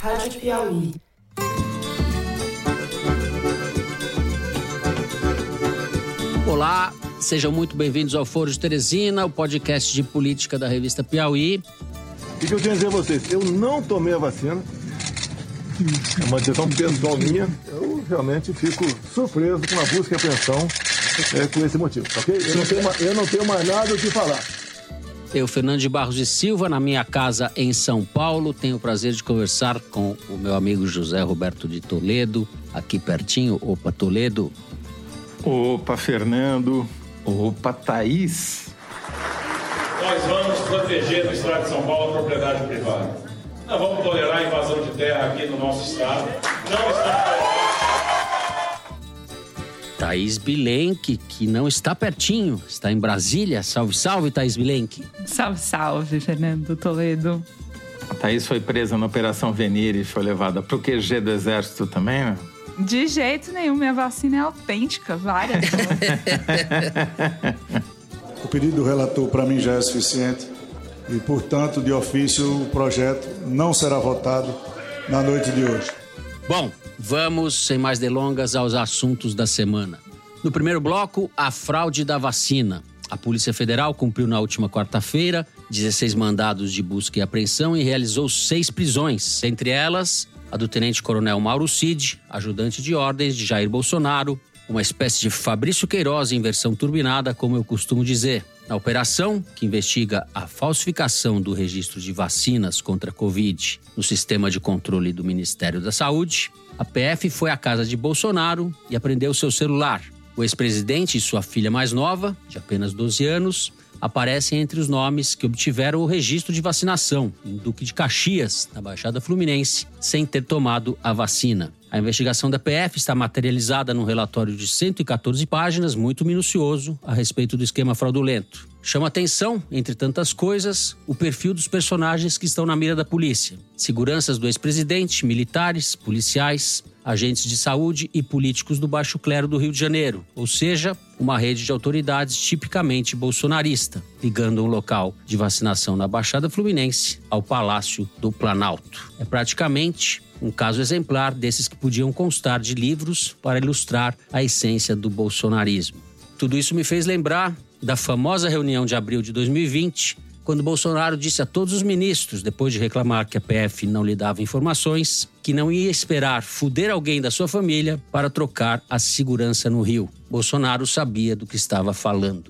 Rádio Piauí. Olá, sejam muito bem-vindos ao Foro de Teresina, o podcast de política da revista Piauí. O que eu tenho a dizer a vocês? Eu não tomei a vacina. É uma decisão pessoal minha. Eu realmente fico surpreso com a busca e apreensão é, com esse motivo, ok? Eu não, tenho, eu não tenho mais nada o que falar. Eu, Fernando de Barros de Silva, na minha casa em São Paulo. Tenho o prazer de conversar com o meu amigo José Roberto de Toledo, aqui pertinho. Opa, Toledo. Opa, Fernando. Opa, Thaís. Nós vamos proteger no estado de São Paulo a propriedade privada. Não vamos tolerar a invasão de terra aqui no nosso estado. Não estamos Thaís Bilenque, que não está pertinho, está em Brasília. Salve, salve, Thaís Bilenque. Salve, salve, Fernando Toledo. A Thaís foi presa na Operação Venire e foi levada para o QG do Exército também, né? De jeito nenhum, minha vacina é autêntica, várias. o pedido do relator para mim já é suficiente e, portanto, de ofício, o projeto não será votado na noite de hoje. Bom, vamos, sem mais delongas, aos assuntos da semana. No primeiro bloco, a fraude da vacina. A Polícia Federal cumpriu na última quarta-feira 16 mandados de busca e apreensão e realizou seis prisões, entre elas a do tenente-coronel Mauro Cid, ajudante de ordens de Jair Bolsonaro, uma espécie de Fabrício Queiroz em versão turbinada, como eu costumo dizer. Na operação, que investiga a falsificação do registro de vacinas contra a Covid no sistema de controle do Ministério da Saúde, a PF foi à casa de Bolsonaro e apreendeu seu celular. O ex-presidente e sua filha mais nova, de apenas 12 anos, aparecem entre os nomes que obtiveram o registro de vacinação em Duque de Caxias, na Baixada Fluminense, sem ter tomado a vacina. A investigação da PF está materializada num relatório de 114 páginas, muito minucioso, a respeito do esquema fraudulento. Chama atenção, entre tantas coisas, o perfil dos personagens que estão na mira da polícia: seguranças do ex-presidente, militares, policiais, agentes de saúde e políticos do baixo clero do Rio de Janeiro, ou seja, uma rede de autoridades tipicamente bolsonarista, ligando um local de vacinação na Baixada Fluminense ao Palácio do Planalto. É praticamente um caso exemplar desses que podiam constar de livros para ilustrar a essência do bolsonarismo. Tudo isso me fez lembrar da famosa reunião de abril de 2020, quando Bolsonaro disse a todos os ministros, depois de reclamar que a PF não lhe dava informações, que não ia esperar fuder alguém da sua família para trocar a segurança no Rio. Bolsonaro sabia do que estava falando.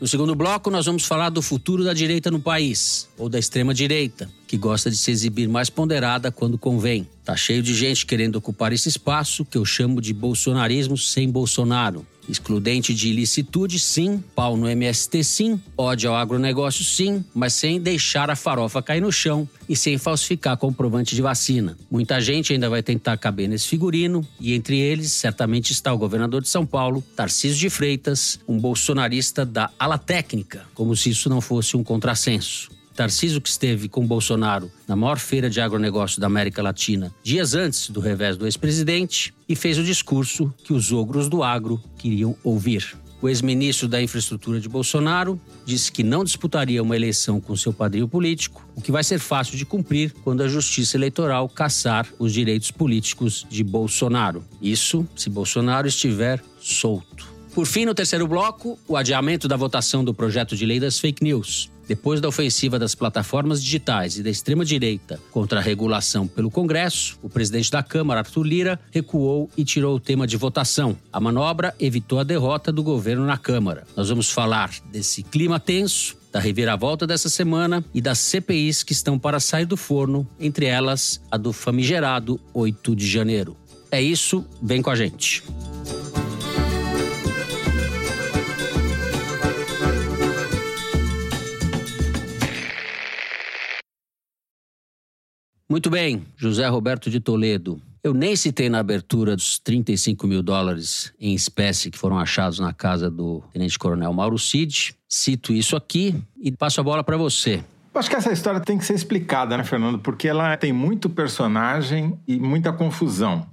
No segundo bloco, nós vamos falar do futuro da direita no país, ou da extrema-direita, que gosta de se exibir mais ponderada quando convém. Tá cheio de gente querendo ocupar esse espaço que eu chamo de bolsonarismo sem Bolsonaro. Excludente de ilicitude, sim. Pau no MST, sim. Ódio ao agronegócio, sim. Mas sem deixar a farofa cair no chão e sem falsificar comprovante de vacina. Muita gente ainda vai tentar caber nesse figurino e entre eles certamente está o governador de São Paulo, Tarcísio de Freitas, um bolsonarista da ala técnica, como se isso não fosse um contrassenso. Tarcísio, que esteve com Bolsonaro na maior feira de agronegócio da América Latina, dias antes do revés do ex-presidente, e fez o discurso que os ogros do agro queriam ouvir. O ex-ministro da Infraestrutura de Bolsonaro disse que não disputaria uma eleição com seu padrinho político, o que vai ser fácil de cumprir quando a Justiça Eleitoral caçar os direitos políticos de Bolsonaro. Isso se Bolsonaro estiver solto. Por fim, no terceiro bloco, o adiamento da votação do projeto de lei das fake news. Depois da ofensiva das plataformas digitais e da extrema-direita contra a regulação pelo Congresso, o presidente da Câmara, Arthur Lira, recuou e tirou o tema de votação. A manobra evitou a derrota do governo na Câmara. Nós vamos falar desse clima tenso, da reviravolta dessa semana e das CPIs que estão para sair do forno, entre elas a do famigerado 8 de janeiro. É isso, vem com a gente. Muito bem, José Roberto de Toledo. Eu nem citei na abertura dos 35 mil dólares em espécie que foram achados na casa do tenente-coronel Mauro Cid. Cito isso aqui e passo a bola para você. Acho que essa história tem que ser explicada, né, Fernando? Porque ela tem muito personagem e muita confusão.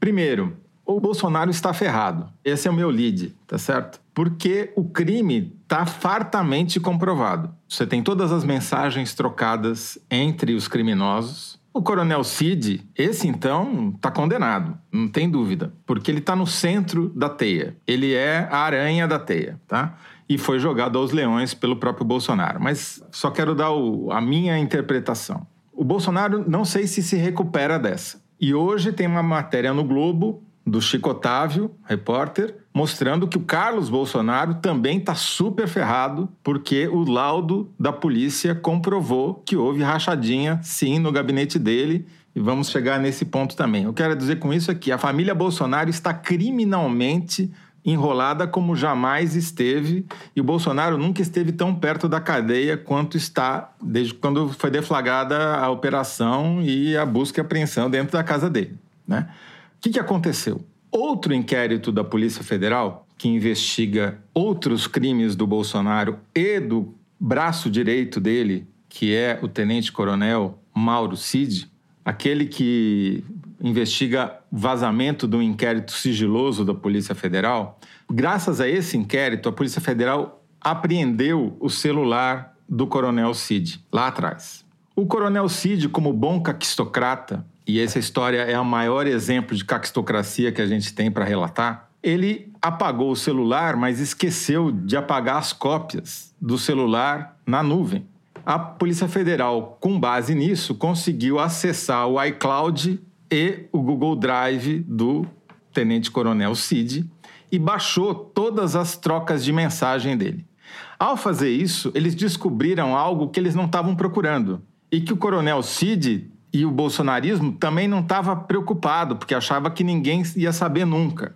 Primeiro, o Bolsonaro está ferrado. Esse é o meu lead, tá certo? Porque o crime está fartamente comprovado. Você tem todas as mensagens trocadas entre os criminosos. O coronel Cid, esse então, está condenado, não tem dúvida, porque ele está no centro da teia. Ele é a aranha da teia, tá? E foi jogado aos leões pelo próprio Bolsonaro. Mas só quero dar o, a minha interpretação. O Bolsonaro não sei se se recupera dessa. E hoje tem uma matéria no Globo do Chico Otávio, repórter, mostrando que o Carlos Bolsonaro também está super ferrado, porque o laudo da polícia comprovou que houve rachadinha, sim, no gabinete dele. E vamos chegar nesse ponto também. Eu quero dizer com isso aqui: a família Bolsonaro está criminalmente enrolada como jamais esteve, e o Bolsonaro nunca esteve tão perto da cadeia quanto está desde quando foi deflagrada a operação e a busca e apreensão dentro da casa dele. Né? Que, que aconteceu? Outro inquérito da Polícia Federal, que investiga outros crimes do Bolsonaro e do braço direito dele, que é o tenente-coronel Mauro Cid, aquele que investiga vazamento do inquérito sigiloso da Polícia Federal. Graças a esse inquérito, a Polícia Federal apreendeu o celular do Coronel Cid, lá atrás. O Coronel Cid, como bom caquistocrata, e essa história é o maior exemplo de caquistocracia que a gente tem para relatar, ele apagou o celular, mas esqueceu de apagar as cópias do celular na nuvem. A Polícia Federal, com base nisso, conseguiu acessar o iCloud e o Google Drive do Tenente Coronel Cid e baixou todas as trocas de mensagem dele. Ao fazer isso, eles descobriram algo que eles não estavam procurando e que o Coronel Cid e o bolsonarismo também não estava preocupado, porque achava que ninguém ia saber nunca,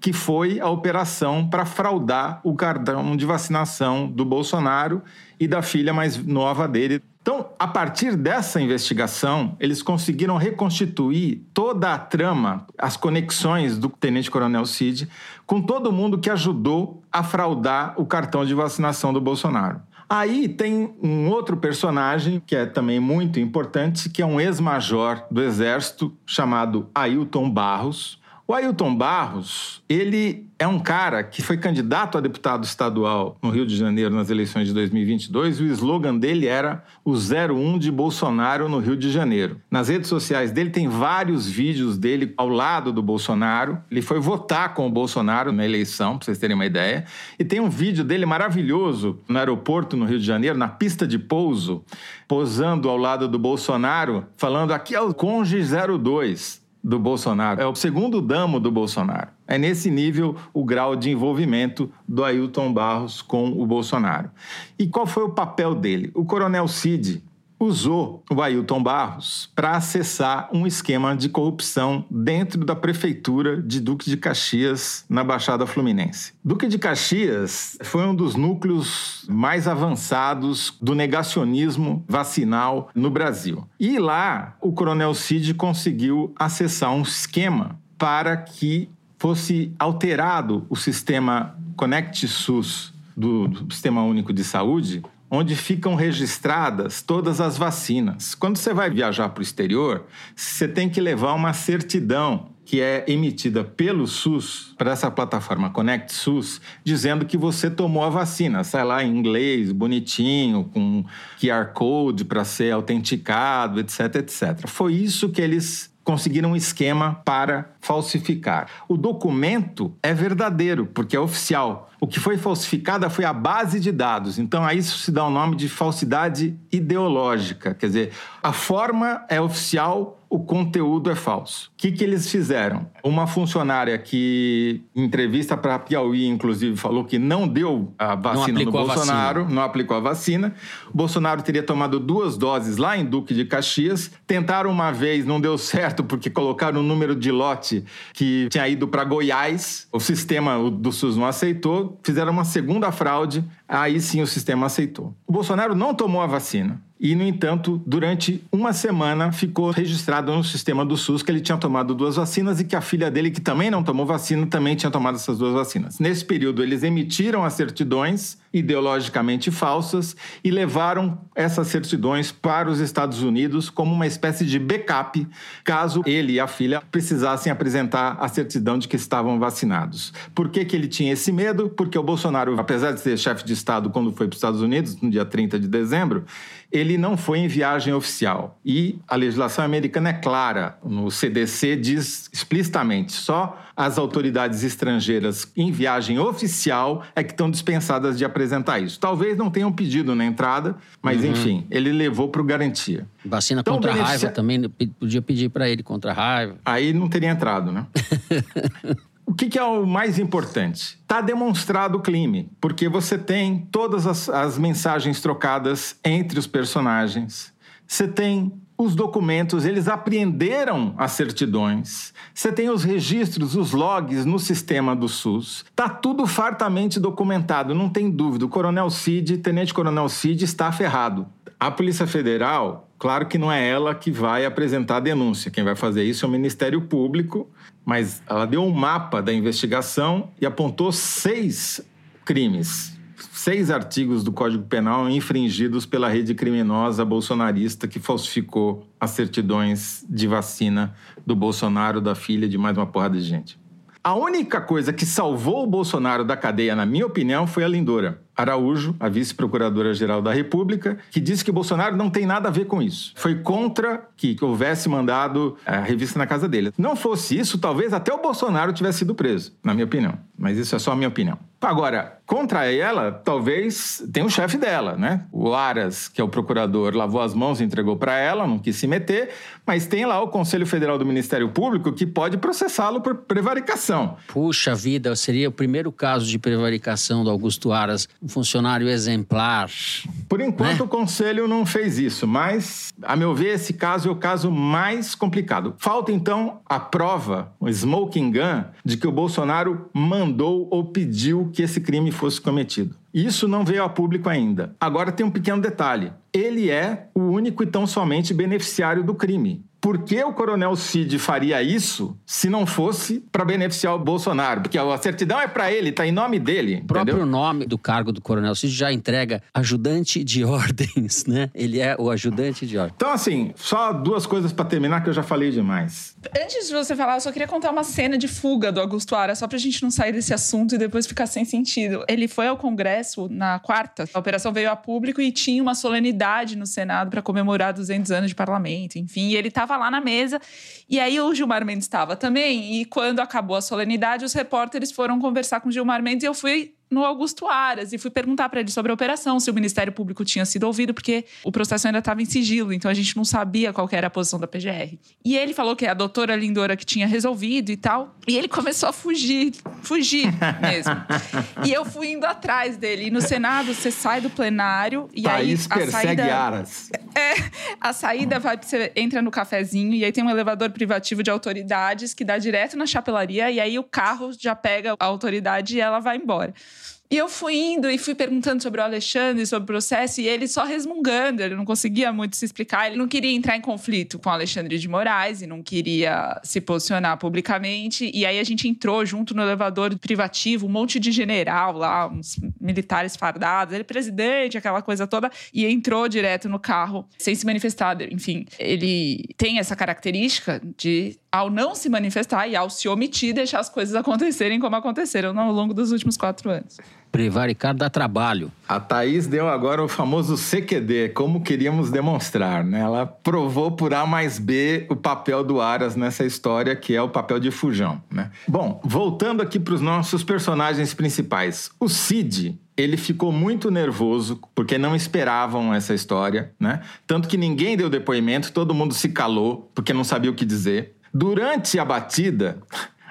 que foi a operação para fraudar o cartão de vacinação do Bolsonaro e da filha mais nova dele, então, a partir dessa investigação, eles conseguiram reconstituir toda a trama, as conexões do Tenente Coronel Cid com todo mundo que ajudou a fraudar o cartão de vacinação do Bolsonaro. Aí tem um outro personagem que é também muito importante, que é um ex-major do Exército chamado Ailton Barros, o Ailton Barros, ele é um cara que foi candidato a deputado estadual no Rio de Janeiro nas eleições de 2022 e o slogan dele era o 01 de Bolsonaro no Rio de Janeiro. Nas redes sociais dele tem vários vídeos dele ao lado do Bolsonaro. Ele foi votar com o Bolsonaro na eleição, para vocês terem uma ideia. E tem um vídeo dele maravilhoso no aeroporto no Rio de Janeiro, na pista de pouso, posando ao lado do Bolsonaro, falando aqui é o Conge 02 do Bolsonaro, é o segundo damo do Bolsonaro. É nesse nível o grau de envolvimento do Ailton Barros com o Bolsonaro. E qual foi o papel dele? O Coronel Cid usou o Ailton Barros para acessar um esquema de corrupção dentro da prefeitura de Duque de Caxias, na Baixada Fluminense. Duque de Caxias foi um dos núcleos mais avançados do negacionismo vacinal no Brasil. E lá o Coronel Cid conseguiu acessar um esquema para que fosse alterado o sistema Connect SUS do, do Sistema Único de Saúde onde ficam registradas todas as vacinas. Quando você vai viajar para o exterior, você tem que levar uma certidão que é emitida pelo SUS para essa plataforma Connect SUS, dizendo que você tomou a vacina. Sai lá em inglês, bonitinho, com QR Code para ser autenticado, etc, etc. Foi isso que eles conseguiram um esquema para falsificar. O documento é verdadeiro, porque é oficial. O que foi falsificado foi a base de dados. Então, a isso se dá o nome de falsidade ideológica. Quer dizer, a forma é oficial, o conteúdo é falso. O que, que eles fizeram? Uma funcionária que, em entrevista para a Piauí, inclusive, falou que não deu a vacina do Bolsonaro, não aplicou a vacina. O Bolsonaro teria tomado duas doses lá em Duque de Caxias. Tentaram uma vez, não deu certo, porque colocaram o um número de lote que tinha ido para Goiás. O sistema do SUS não aceitou. Fizeram uma segunda fraude, aí sim o sistema aceitou. O Bolsonaro não tomou a vacina e, no entanto, durante uma semana ficou registrado no sistema do SUS que ele tinha tomado duas vacinas e que a filha dele, que também não tomou vacina, também tinha tomado essas duas vacinas. Nesse período, eles emitiram as certidões ideologicamente falsas e levaram essas certidões para os Estados Unidos como uma espécie de backup, caso ele e a filha precisassem apresentar a certidão de que estavam vacinados. Por que, que ele tinha esse medo? Porque o Bolsonaro, apesar de ser chefe de Estado quando foi para os Estados Unidos, no dia 30 de dezembro, ele não foi em viagem oficial. E a legislação americana é clara. No CDC diz explicitamente: só as autoridades estrangeiras em viagem oficial é que estão dispensadas de apresentar isso. Talvez não tenham pedido na entrada, mas uhum. enfim, ele levou para o garantia. Vacina então, contra a raiva também, podia pedir para ele contra a raiva. Aí não teria entrado, né? O que, que, é o mais importante? Está demonstrado o crime, porque você tem todas as, as mensagens trocadas entre os personagens, você tem os documentos, eles apreenderam as certidões. Você tem os registros, os logs no sistema do SUS. Tá tudo fartamente documentado, não tem dúvida. O Coronel Cid, Tenente Coronel Cid está ferrado. A Polícia Federal, claro que não é ela que vai apresentar a denúncia. Quem vai fazer isso é o Ministério Público mas ela deu um mapa da investigação e apontou seis crimes, seis artigos do Código Penal infringidos pela rede criminosa bolsonarista que falsificou as certidões de vacina do Bolsonaro, da filha, de mais uma porrada de gente. A única coisa que salvou o Bolsonaro da cadeia, na minha opinião, foi a Lindora. Araújo, a vice-procuradora-geral da República, que disse que Bolsonaro não tem nada a ver com isso. Foi contra que houvesse mandado a revista na casa dele. Não fosse isso, talvez até o Bolsonaro tivesse sido preso, na minha opinião. Mas isso é só a minha opinião. Agora, contra ela, talvez tenha o chefe dela, né? O Aras, que é o procurador, lavou as mãos e entregou para ela, não quis se meter, mas tem lá o Conselho Federal do Ministério Público que pode processá-lo por prevaricação. Puxa vida, seria o primeiro caso de prevaricação do Augusto Aras funcionário exemplar. Por enquanto, né? o conselho não fez isso, mas, a meu ver, esse caso é o caso mais complicado. Falta, então, a prova, o smoking gun, de que o Bolsonaro mandou ou pediu que esse crime fosse cometido. Isso não veio a público ainda. Agora tem um pequeno detalhe. Ele é o único e tão somente beneficiário do crime. Por que o Coronel Cid faria isso se não fosse para beneficiar o Bolsonaro? Porque a certidão é para ele, está em nome dele. O próprio nome do cargo do Coronel Cid já entrega ajudante de ordens, né? Ele é o ajudante de ordens. Então, assim, só duas coisas para terminar que eu já falei demais. Antes de você falar, eu só queria contar uma cena de fuga do Augusto Ara, só para a gente não sair desse assunto e depois ficar sem sentido. Ele foi ao Congresso na quarta, a operação veio a público e tinha uma solenidade no Senado para comemorar 200 anos de parlamento, enfim, e ele estava estava lá na mesa. E aí o Gilmar Mendes estava também. E quando acabou a solenidade, os repórteres foram conversar com o Gilmar Mendes e eu fui no Augusto Aras e fui perguntar para ele sobre a operação, se o Ministério Público tinha sido ouvido, porque o processo ainda estava em sigilo, então a gente não sabia qual era a posição da PGR. E ele falou que é a doutora Lindora que tinha resolvido e tal, e ele começou a fugir, fugir mesmo. e eu fui indo atrás dele. E no Senado, você sai do plenário e País aí a persegue saída Aras. É, a saída vai você entra no cafezinho e aí tem um elevador privativo de autoridades que dá direto na chapelaria e aí o carro já pega a autoridade e ela vai embora. E eu fui indo e fui perguntando sobre o Alexandre, sobre o processo, e ele só resmungando, ele não conseguia muito se explicar, ele não queria entrar em conflito com o Alexandre de Moraes e não queria se posicionar publicamente. E aí a gente entrou junto no elevador privativo, um monte de general lá, uns militares fardados, ele presidente, aquela coisa toda, e entrou direto no carro sem se manifestar. Enfim, ele tem essa característica de, ao não se manifestar e ao se omitir, deixar as coisas acontecerem como aconteceram ao longo dos últimos quatro anos. Prevaricar dá trabalho. A Thaís deu agora o famoso CQD, como queríamos demonstrar. Né? Ela provou por A mais B o papel do Aras nessa história, que é o papel de fujão. Né? Bom, voltando aqui para os nossos personagens principais. O Cid, ele ficou muito nervoso porque não esperavam essa história, né? Tanto que ninguém deu depoimento, todo mundo se calou porque não sabia o que dizer. Durante a batida,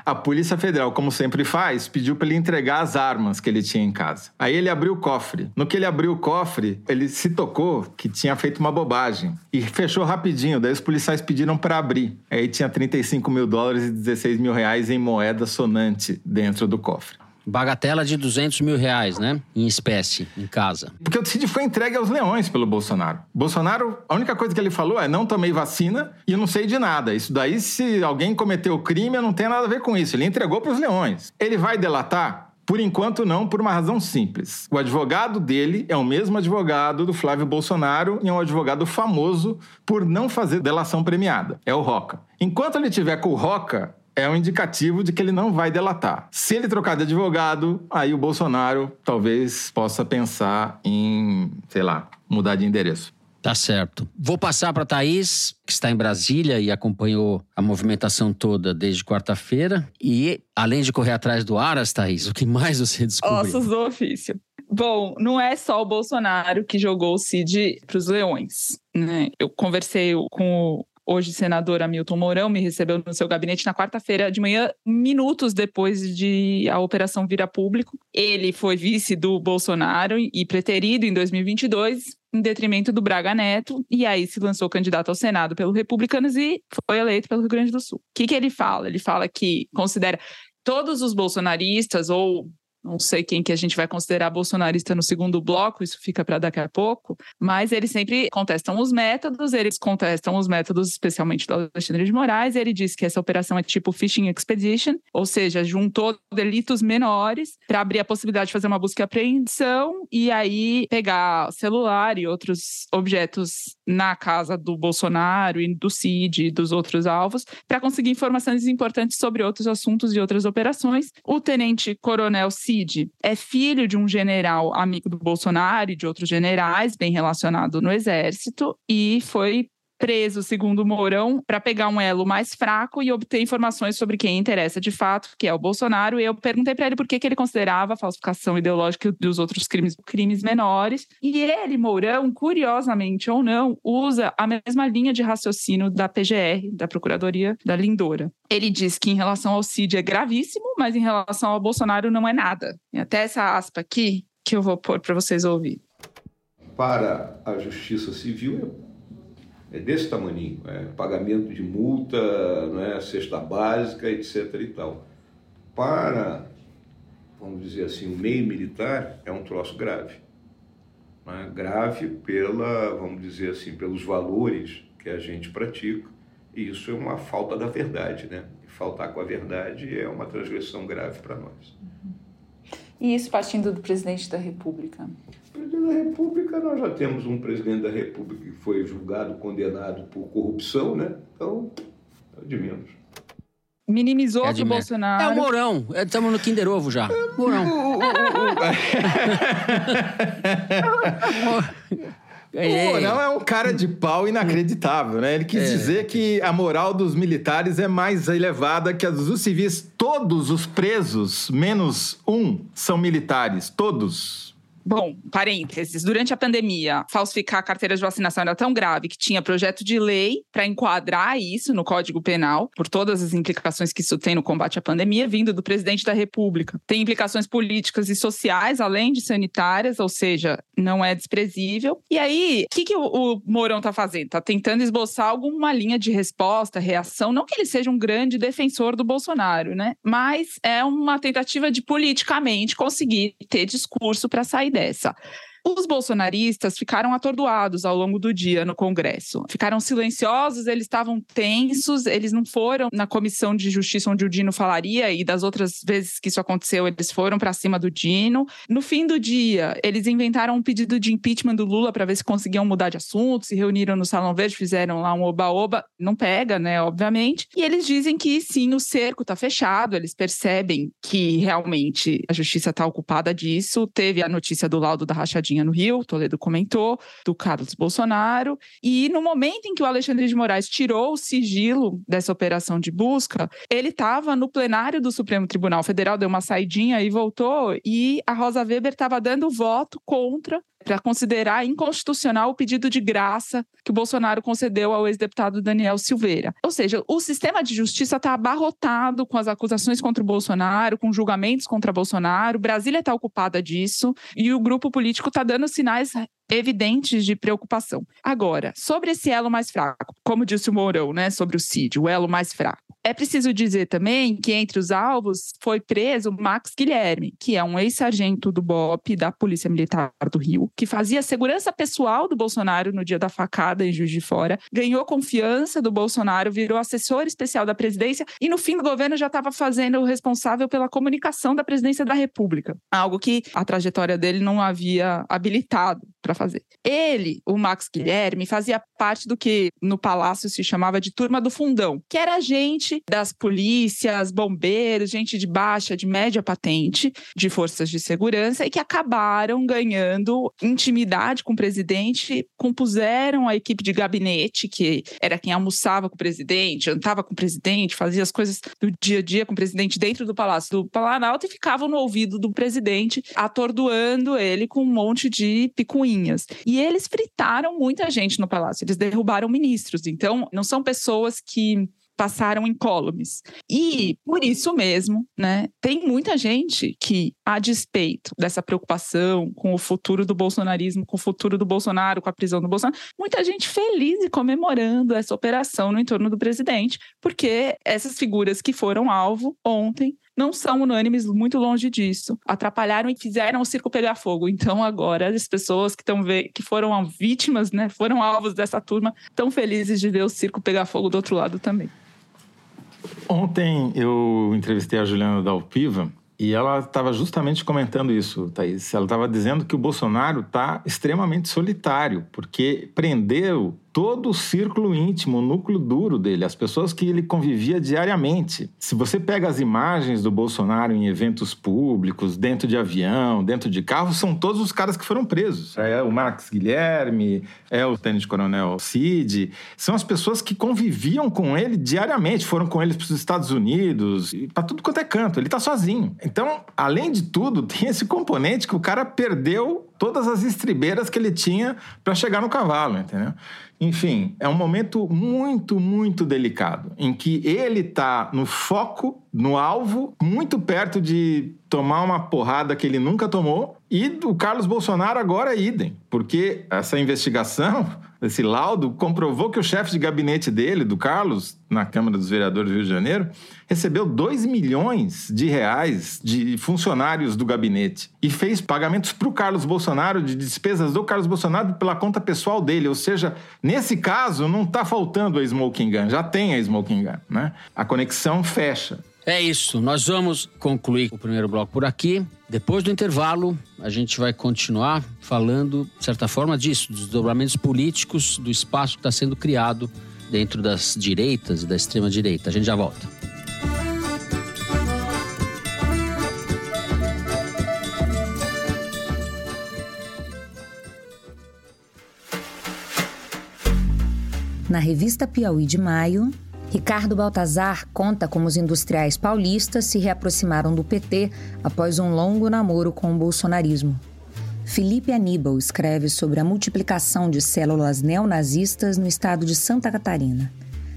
a Polícia Federal, como sempre faz, pediu para ele entregar as armas que ele tinha em casa. Aí ele abriu o cofre. No que ele abriu o cofre, ele se tocou que tinha feito uma bobagem e fechou rapidinho. Daí os policiais pediram para abrir. Aí tinha 35 mil dólares e 16 mil reais em moeda sonante dentro do cofre. Bagatela de 200 mil reais, né? Em espécie, em casa. Porque o Cid foi entregue aos leões pelo Bolsonaro. Bolsonaro, a única coisa que ele falou é: não tomei vacina e não sei de nada. Isso daí, se alguém cometeu crime, eu não tenho nada a ver com isso. Ele entregou para os leões. Ele vai delatar? Por enquanto, não, por uma razão simples. O advogado dele é o mesmo advogado do Flávio Bolsonaro e é um advogado famoso por não fazer delação premiada. É o Roca. Enquanto ele tiver com o Roca, é um indicativo de que ele não vai delatar. Se ele trocar de advogado, aí o Bolsonaro talvez possa pensar em, sei lá, mudar de endereço. Tá certo. Vou passar para Thaís, que está em Brasília e acompanhou a movimentação toda desde quarta-feira. E, além de correr atrás do Aras, Thaís, o que mais você descobriu? Ossos do ofício. Bom, não é só o Bolsonaro que jogou o Cid para os leões. Né? Eu conversei com hoje senador Hamilton Mourão, me recebeu no seu gabinete na quarta-feira de manhã, minutos depois de a operação vir a público. Ele foi vice do Bolsonaro e preterido em 2022, em detrimento do Braga Neto, e aí se lançou candidato ao Senado pelo Republicanos e foi eleito pelo Rio Grande do Sul. O que, que ele fala? Ele fala que considera todos os bolsonaristas ou não sei quem que a gente vai considerar bolsonarista no segundo bloco, isso fica para daqui a pouco, mas eles sempre contestam os métodos, eles contestam os métodos especialmente do Alexandre de Moraes, ele diz que essa operação é tipo fishing expedition, ou seja, juntou delitos menores para abrir a possibilidade de fazer uma busca e apreensão e aí pegar celular e outros objetos na casa do Bolsonaro e do Cid e dos outros alvos para conseguir informações importantes sobre outros assuntos e outras operações. O tenente coronel Cid é filho de um general amigo do Bolsonaro e de outros generais, bem relacionado no exército, e foi preso, segundo Mourão, para pegar um elo mais fraco e obter informações sobre quem interessa de fato, que é o Bolsonaro. E eu perguntei para ele por que, que ele considerava a falsificação ideológica dos outros crimes crimes menores. E ele, Mourão, curiosamente ou não, usa a mesma linha de raciocínio da PGR, da Procuradoria da Lindora. Ele diz que em relação ao Cid é gravíssimo, mas em relação ao Bolsonaro não é nada. E até essa aspa aqui que eu vou pôr para vocês ouvir. Para a justiça civil é desse tamanho, é, pagamento de multa, não é, cesta básica, etc. e tal. Para, vamos dizer assim, o meio militar é um troço grave. É? Grave pela, vamos dizer assim, pelos valores que a gente pratica, e isso é uma falta da verdade, né? Faltar com a verdade é uma transgressão grave para nós. E isso partindo do presidente da República? presidente da República, nós já temos um presidente da República que foi julgado, condenado por corrupção, né? Então, é de menos. Minimizou é o Bolsonaro. É o Mourão. Estamos no Kinder Ovo já. Mourão. O Mourão é um cara de pau inacreditável, né? Ele quis é. dizer que a moral dos militares é mais elevada que a dos civis. Todos os presos, menos um, são militares. Todos. Bom, parênteses, durante a pandemia, falsificar carteiras de vacinação era tão grave que tinha projeto de lei para enquadrar isso no Código Penal, por todas as implicações que isso tem no combate à pandemia, vindo do presidente da República. Tem implicações políticas e sociais, além de sanitárias, ou seja, não é desprezível. E aí, o que, que o, o Mourão está fazendo? Está tentando esboçar alguma linha de resposta, reação, não que ele seja um grande defensor do Bolsonaro, né? Mas é uma tentativa de politicamente conseguir ter discurso para sair dessa. Os bolsonaristas ficaram atordoados ao longo do dia no Congresso. Ficaram silenciosos, eles estavam tensos, eles não foram na comissão de justiça onde o Dino falaria, e das outras vezes que isso aconteceu, eles foram para cima do Dino. No fim do dia, eles inventaram um pedido de impeachment do Lula para ver se conseguiam mudar de assunto, se reuniram no Salão Verde, fizeram lá um oba-oba. Não pega, né, obviamente. E eles dizem que sim, o cerco está fechado, eles percebem que realmente a justiça está ocupada disso. Teve a notícia do laudo da rachadinha no Rio, Toledo comentou, do Carlos Bolsonaro. E no momento em que o Alexandre de Moraes tirou o sigilo dessa operação de busca, ele estava no plenário do Supremo Tribunal Federal, deu uma saidinha e voltou, e a Rosa Weber estava dando voto contra para considerar inconstitucional o pedido de graça que o Bolsonaro concedeu ao ex-deputado Daniel Silveira. Ou seja, o sistema de justiça está abarrotado com as acusações contra o Bolsonaro, com julgamentos contra Bolsonaro. Brasília está ocupada disso e o grupo político está dando sinais evidentes de preocupação. Agora, sobre esse elo mais fraco, como disse o Mourão, né, sobre o CID, o elo mais fraco. É preciso dizer também que entre os alvos foi preso Max Guilherme, que é um ex-sargento do BOP da Polícia Militar do Rio, que fazia segurança pessoal do Bolsonaro no dia da facada em Juiz de Fora, ganhou confiança do Bolsonaro, virou assessor especial da presidência e no fim do governo já estava fazendo o responsável pela comunicação da presidência da República, algo que a trajetória dele não havia habilitado. Para fazer. Ele, o Max Guilherme, fazia parte do que no palácio se chamava de turma do fundão, que era gente das polícias, bombeiros, gente de baixa, de média patente, de forças de segurança e que acabaram ganhando intimidade com o presidente, compuseram a equipe de gabinete, que era quem almoçava com o presidente, jantava com o presidente, fazia as coisas do dia a dia com o presidente dentro do Palácio do Planalto e ficavam no ouvido do presidente, atordoando ele com um monte de E eles fritaram muita gente no palácio, eles derrubaram ministros. Então, não são pessoas que passaram incólumes. E por isso mesmo, né, tem muita gente que, a despeito dessa preocupação com o futuro do bolsonarismo, com o futuro do Bolsonaro, com a prisão do Bolsonaro, muita gente feliz e comemorando essa operação no entorno do presidente, porque essas figuras que foram alvo ontem não são unânimes, muito longe disso. Atrapalharam e fizeram o circo pegar fogo. Então agora as pessoas que estão que foram vítimas, né, foram alvos dessa turma, estão felizes de ver o circo pegar fogo do outro lado também. Ontem eu entrevistei a Juliana Dalpiva e ela estava justamente comentando isso, Thaís. Ela estava dizendo que o Bolsonaro está extremamente solitário, porque prendeu todo o círculo íntimo, o núcleo duro dele, as pessoas que ele convivia diariamente. Se você pega as imagens do Bolsonaro em eventos públicos, dentro de avião, dentro de carro, são todos os caras que foram presos. É o Max Guilherme, é o Tenente Coronel Cid, são as pessoas que conviviam com ele diariamente, foram com ele para os Estados Unidos, para tudo quanto é canto. Ele está sozinho. Então, além de tudo, tem esse componente que o cara perdeu todas as estribeiras que ele tinha para chegar no cavalo, entendeu? Enfim, é um momento muito, muito delicado, em que ele está no foco, no alvo, muito perto de tomar uma porrada que ele nunca tomou, e do Carlos Bolsonaro agora é idem, porque essa investigação esse laudo comprovou que o chefe de gabinete dele, do Carlos, na Câmara dos Vereadores do Rio de Janeiro, recebeu 2 milhões de reais de funcionários do gabinete e fez pagamentos para o Carlos Bolsonaro de despesas do Carlos Bolsonaro pela conta pessoal dele. Ou seja, nesse caso, não está faltando a smoking gun, já tem a smoking gun. Né? A conexão fecha. É isso. Nós vamos concluir o primeiro bloco por aqui. Depois do intervalo, a gente vai continuar falando, de certa forma, disso, dos dobramentos políticos, do espaço que está sendo criado dentro das direitas e da extrema-direita. A gente já volta. Na revista Piauí de maio, Ricardo Baltazar conta como os industriais paulistas se reaproximaram do PT após um longo namoro com o bolsonarismo. Felipe Aníbal escreve sobre a multiplicação de células neonazistas no estado de Santa Catarina.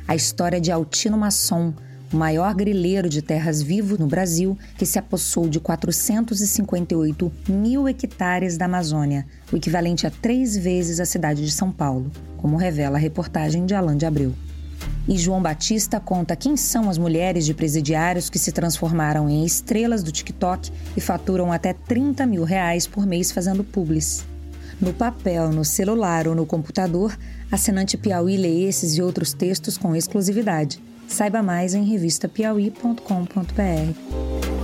A história de Altino Masson, o maior grileiro de terras vivo no Brasil, que se apossou de 458 mil hectares da Amazônia, o equivalente a três vezes a cidade de São Paulo, como revela a reportagem de Alain de Abreu. E João Batista conta quem são as mulheres de presidiários que se transformaram em estrelas do TikTok e faturam até 30 mil reais por mês fazendo publis. No papel, no celular ou no computador, assinante Piauí lê esses e outros textos com exclusividade. Saiba mais em revistapiauí.com.br.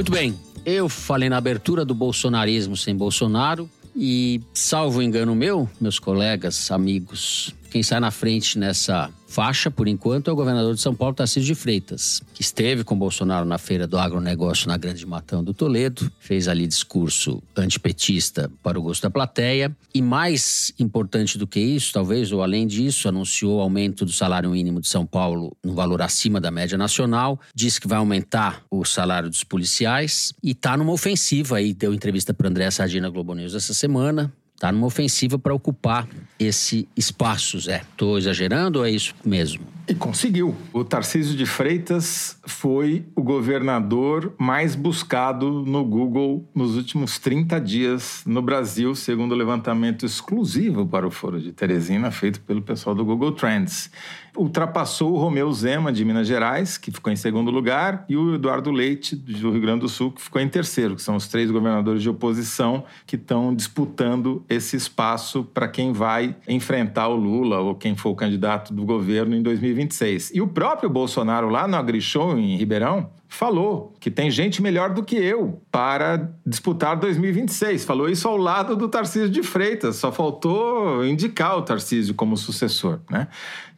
Muito bem. Eu falei na abertura do bolsonarismo sem Bolsonaro e, salvo engano meu, meus colegas, amigos, quem sai na frente nessa faixa, por enquanto, é o governador de São Paulo, Tarcísio de Freitas, que esteve com Bolsonaro na feira do agronegócio na Grande Matão do Toledo, fez ali discurso antipetista para o gosto da plateia. E, mais importante do que isso, talvez, ou além disso, anunciou aumento do salário mínimo de São Paulo no valor acima da média nacional, disse que vai aumentar o salário dos policiais e está numa ofensiva aí, deu entrevista para André Sardina Globo News essa semana, Está numa ofensiva para ocupar esse espaço, Zé. Estou exagerando ou é isso mesmo? E conseguiu. O Tarcísio de Freitas foi o governador mais buscado no Google nos últimos 30 dias no Brasil, segundo o levantamento exclusivo para o Foro de Teresina, feito pelo pessoal do Google Trends ultrapassou o Romeu Zema, de Minas Gerais, que ficou em segundo lugar, e o Eduardo Leite, do Rio Grande do Sul, que ficou em terceiro, que são os três governadores de oposição que estão disputando esse espaço para quem vai enfrentar o Lula ou quem for o candidato do governo em 2026. E o próprio Bolsonaro, lá no AgriShow, em Ribeirão, falou que tem gente melhor do que eu para disputar 2026. Falou isso ao lado do Tarcísio de Freitas, só faltou indicar o Tarcísio como sucessor, né?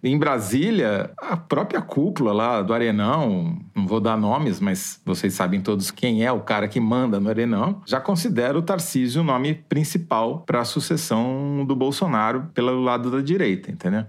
Em Brasília, a própria cúpula lá do Arenão, não vou dar nomes, mas vocês sabem todos quem é o cara que manda no Arenão, já considera o Tarcísio o nome principal para a sucessão do Bolsonaro pelo lado da direita, entendeu?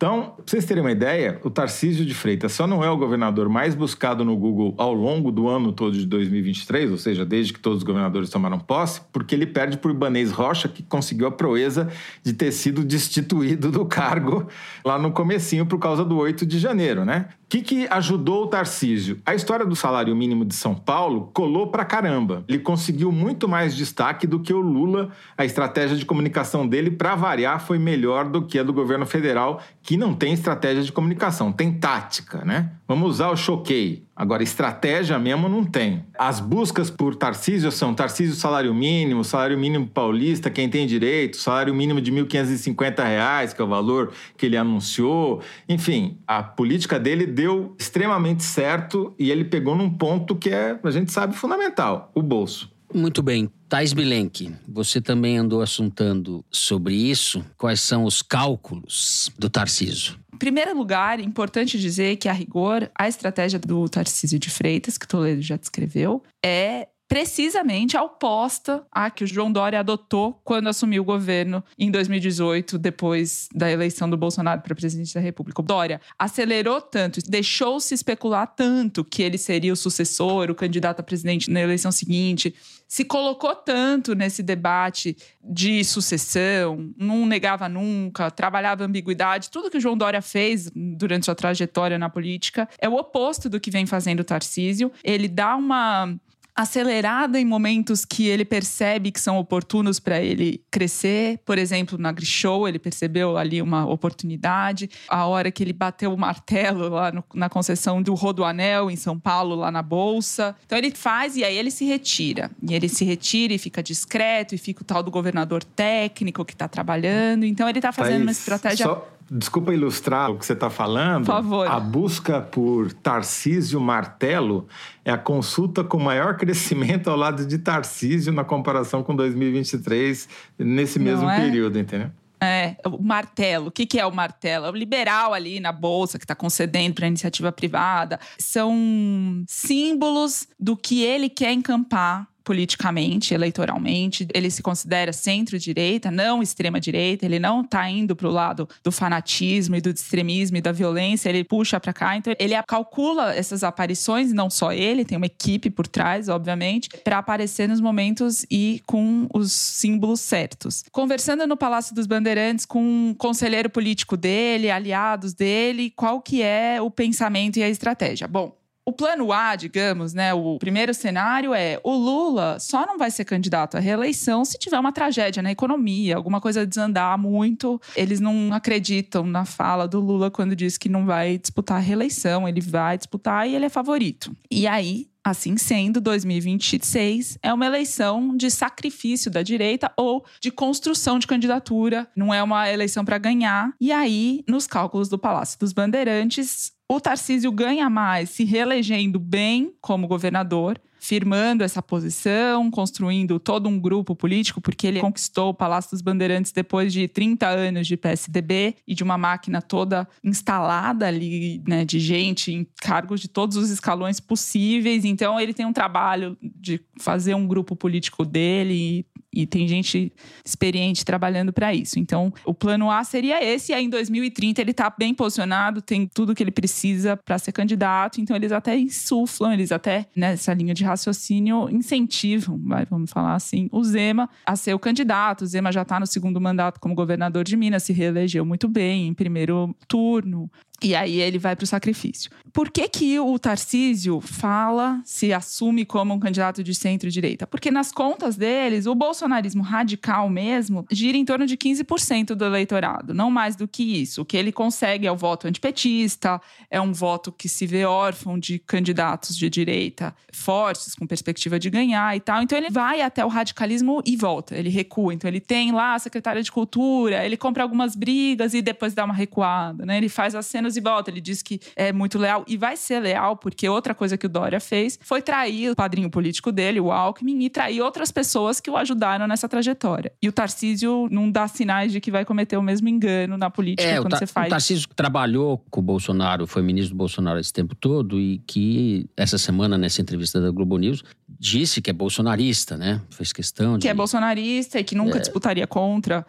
Então, pra vocês terem uma ideia, o Tarcísio de Freitas só não é o governador mais buscado no Google ao longo do ano todo de 2023, ou seja, desde que todos os governadores tomaram posse, porque ele perde por Ibanez Rocha, que conseguiu a proeza de ter sido destituído do cargo lá no comecinho por causa do 8 de janeiro, né? O que, que ajudou o Tarcísio? A história do salário mínimo de São Paulo colou pra caramba. Ele conseguiu muito mais destaque do que o Lula. A estratégia de comunicação dele, para variar, foi melhor do que a do governo federal, que não tem estratégia de comunicação, tem tática, né? Vamos usar o choquei. Agora, estratégia mesmo não tem. As buscas por Tarcísio são Tarcísio salário mínimo, salário mínimo paulista, quem tem direito, salário mínimo de R$ 1.550, que é o valor que ele anunciou. Enfim, a política dele deu extremamente certo e ele pegou num ponto que é, a gente sabe, fundamental: o bolso. Muito bem. Thais Bilenque, você também andou assuntando sobre isso. Quais são os cálculos do Tarciso? Em primeiro lugar, importante dizer que, a rigor, a estratégia do Tarcísio de Freitas, que Toledo já descreveu, é precisamente a oposta à que o João Dória adotou quando assumiu o governo em 2018, depois da eleição do Bolsonaro para presidente da República. O Dória acelerou tanto, deixou-se especular tanto que ele seria o sucessor, o candidato a presidente na eleição seguinte, se colocou tanto nesse debate de sucessão, não negava nunca, trabalhava ambiguidade, tudo que o João Dória fez durante sua trajetória na política é o oposto do que vem fazendo o Tarcísio. Ele dá uma acelerada em momentos que ele percebe que são oportunos para ele crescer. Por exemplo, na Grishow, ele percebeu ali uma oportunidade. A hora que ele bateu o martelo lá no, na concessão do Rodoanel, em São Paulo, lá na Bolsa. Então ele faz e aí ele se retira. E ele se retira e fica discreto, e fica o tal do governador técnico que está trabalhando. Então ele está fazendo Thaís, uma estratégia. Só Desculpa ilustrar o que você está falando. Por favor. A busca por Tarcísio Martelo é a consulta com maior crescimento ao lado de Tarcísio na comparação com 2023, nesse mesmo é? período, entendeu? É, o martelo. O que, que é o martelo? É o liberal ali na bolsa que está concedendo para a iniciativa privada. São símbolos do que ele quer encampar politicamente, eleitoralmente. Ele se considera centro-direita, não extrema-direita. Ele não está indo para o lado do fanatismo e do extremismo e da violência. Ele puxa para cá. Então, ele calcula essas aparições, não só ele, tem uma equipe por trás, obviamente, para aparecer nos momentos e com os símbolos certos. Conversando no Palácio dos Bandeirantes com um conselheiro político dele, aliados dele, qual que é o pensamento e a estratégia? Bom, o plano A, digamos, né, o primeiro cenário é o Lula só não vai ser candidato à reeleição se tiver uma tragédia na economia, alguma coisa desandar muito. Eles não acreditam na fala do Lula quando diz que não vai disputar a reeleição, ele vai disputar e ele é favorito. E aí Assim sendo, 2026 é uma eleição de sacrifício da direita ou de construção de candidatura, não é uma eleição para ganhar. E aí, nos cálculos do Palácio dos Bandeirantes, o Tarcísio ganha mais se reelegendo bem como governador firmando essa posição, construindo todo um grupo político, porque ele conquistou o Palácio dos Bandeirantes depois de 30 anos de PSDB e de uma máquina toda instalada ali, né, de gente em cargos de todos os escalões possíveis. Então, ele tem um trabalho de fazer um grupo político dele e, e tem gente experiente trabalhando para isso. Então, o plano A seria esse, e aí em 2030 ele está bem posicionado, tem tudo que ele precisa para ser candidato, então eles até insuflam, eles até nessa linha de raciocínio incentivam, vamos falar assim, o Zema a ser o candidato. O Zema já está no segundo mandato como governador de Minas, se reelegeu muito bem em primeiro turno. E aí ele vai para o sacrifício. Por que, que o Tarcísio fala, se assume como um candidato de centro-direita? Porque nas contas deles, o bolsonarismo radical mesmo gira em torno de 15% do eleitorado, não mais do que isso. O que ele consegue é o voto antipetista, é um voto que se vê órfão de candidatos de direita fortes, com perspectiva de ganhar e tal. Então ele vai até o radicalismo e volta, ele recua. Então ele tem lá a secretária de cultura, ele compra algumas brigas e depois dá uma recuada, né? Ele faz as cenas e volta, ele diz que é muito leal e vai ser leal, porque outra coisa que o Dória fez foi trair o padrinho político dele, o Alckmin, e trair outras pessoas que o ajudaram nessa trajetória. E o Tarcísio não dá sinais de que vai cometer o mesmo engano na política É, quando você faz. o Tarcísio trabalhou com o Bolsonaro, foi ministro do Bolsonaro esse tempo todo e que essa semana, nessa entrevista da Globo News, disse que é bolsonarista, né? Fez questão de... que é bolsonarista e que nunca disputaria contra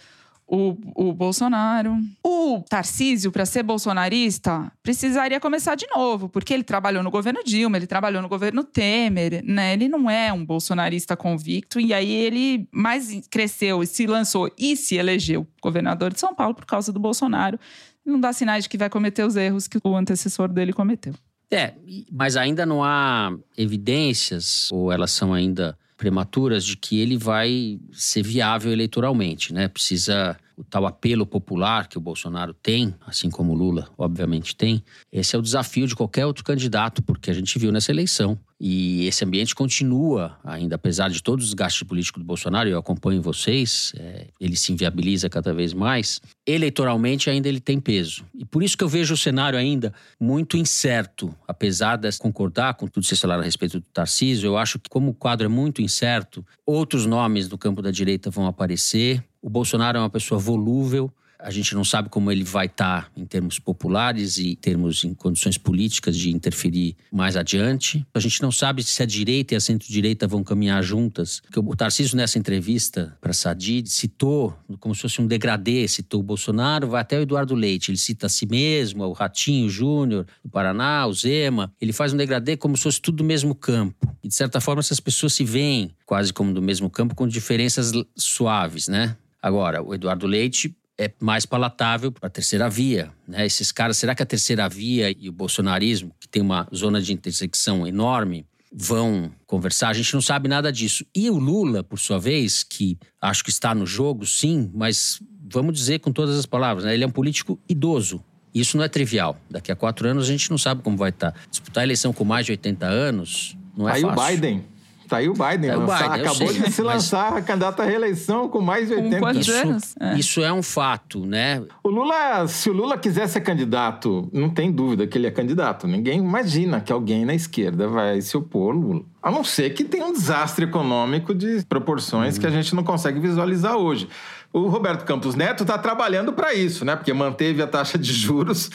o, o Bolsonaro. O Tarcísio, para ser bolsonarista, precisaria começar de novo, porque ele trabalhou no governo Dilma, ele trabalhou no governo Temer, né? Ele não é um bolsonarista convicto, e aí ele mais cresceu e se lançou e se elegeu governador de São Paulo por causa do Bolsonaro. Não dá sinais de que vai cometer os erros que o antecessor dele cometeu. É, mas ainda não há evidências, ou elas são ainda prematuras, de que ele vai ser viável eleitoralmente, né? Precisa o tal apelo popular que o Bolsonaro tem, assim como o Lula, obviamente, tem. Esse é o desafio de qualquer outro candidato, porque a gente viu nessa eleição. E esse ambiente continua ainda, apesar de todos os gastos políticos do Bolsonaro, eu acompanho vocês, é, ele se inviabiliza cada vez mais. Eleitoralmente, ainda ele tem peso. E por isso que eu vejo o cenário ainda muito incerto, apesar de concordar com tudo que vocês falaram a respeito do Tarcísio, eu acho que como o quadro é muito incerto, outros nomes no campo da direita vão aparecer. O Bolsonaro é uma pessoa volúvel, a gente não sabe como ele vai estar em termos populares e em termos em condições políticas de interferir mais adiante. A gente não sabe se a direita e a centro-direita vão caminhar juntas. Porque o Tarcísio, nessa entrevista para Sadid, citou como se fosse um degradê, citou o Bolsonaro, vai até o Eduardo Leite. Ele cita a si mesmo, o Ratinho Júnior, do Paraná, o Zema. Ele faz um degradê como se fosse tudo do mesmo campo. E, de certa forma, essas pessoas se veem quase como do mesmo campo, com diferenças suaves, né? Agora, o Eduardo Leite é mais palatável para a terceira via, né? Esses caras, será que a terceira via e o bolsonarismo, que tem uma zona de intersecção enorme, vão conversar? A gente não sabe nada disso. E o Lula, por sua vez, que acho que está no jogo, sim, mas vamos dizer com todas as palavras, né? Ele é um político idoso. Isso não é trivial. Daqui a quatro anos a gente não sabe como vai estar. Disputar a eleição com mais de 80 anos não é Aí fácil. Tá aí o Biden. Tá aí o lançar- Biden, eu acabou sei, de se mas- lançar candidato à reeleição com mais de Com 80 quantos Isso, anos? É. isso é um fato, né? O Lula, se o Lula quiser ser candidato, não tem dúvida que ele é candidato. Ninguém imagina que alguém na esquerda vai se opor ao Lula. A não ser que tenha um desastre econômico de proporções que a gente não consegue visualizar hoje. O Roberto Campos Neto está trabalhando para isso, né? Porque manteve a taxa de juros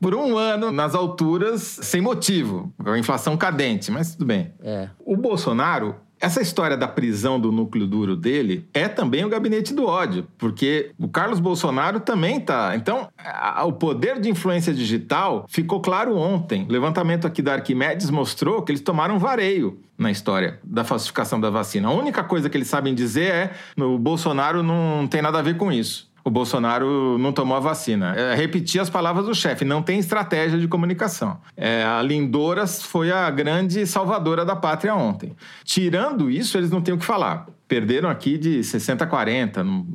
por um ano nas alturas sem motivo, com a inflação cadente, mas tudo bem. É. O Bolsonaro, essa história da prisão do núcleo duro dele é também o gabinete do ódio, porque o Carlos Bolsonaro também tá. Então, a- o poder de influência digital ficou claro ontem. O levantamento aqui da Arquimedes mostrou que eles tomaram vareio na história da falsificação da vacina. A única coisa que eles sabem dizer é: o Bolsonaro não tem nada a ver com isso. O Bolsonaro não tomou a vacina. É, repetir as palavras do chefe, não tem estratégia de comunicação. É, a Lindoras foi a grande salvadora da pátria ontem. Tirando isso, eles não têm o que falar. Perderam aqui de 60 a 40, num-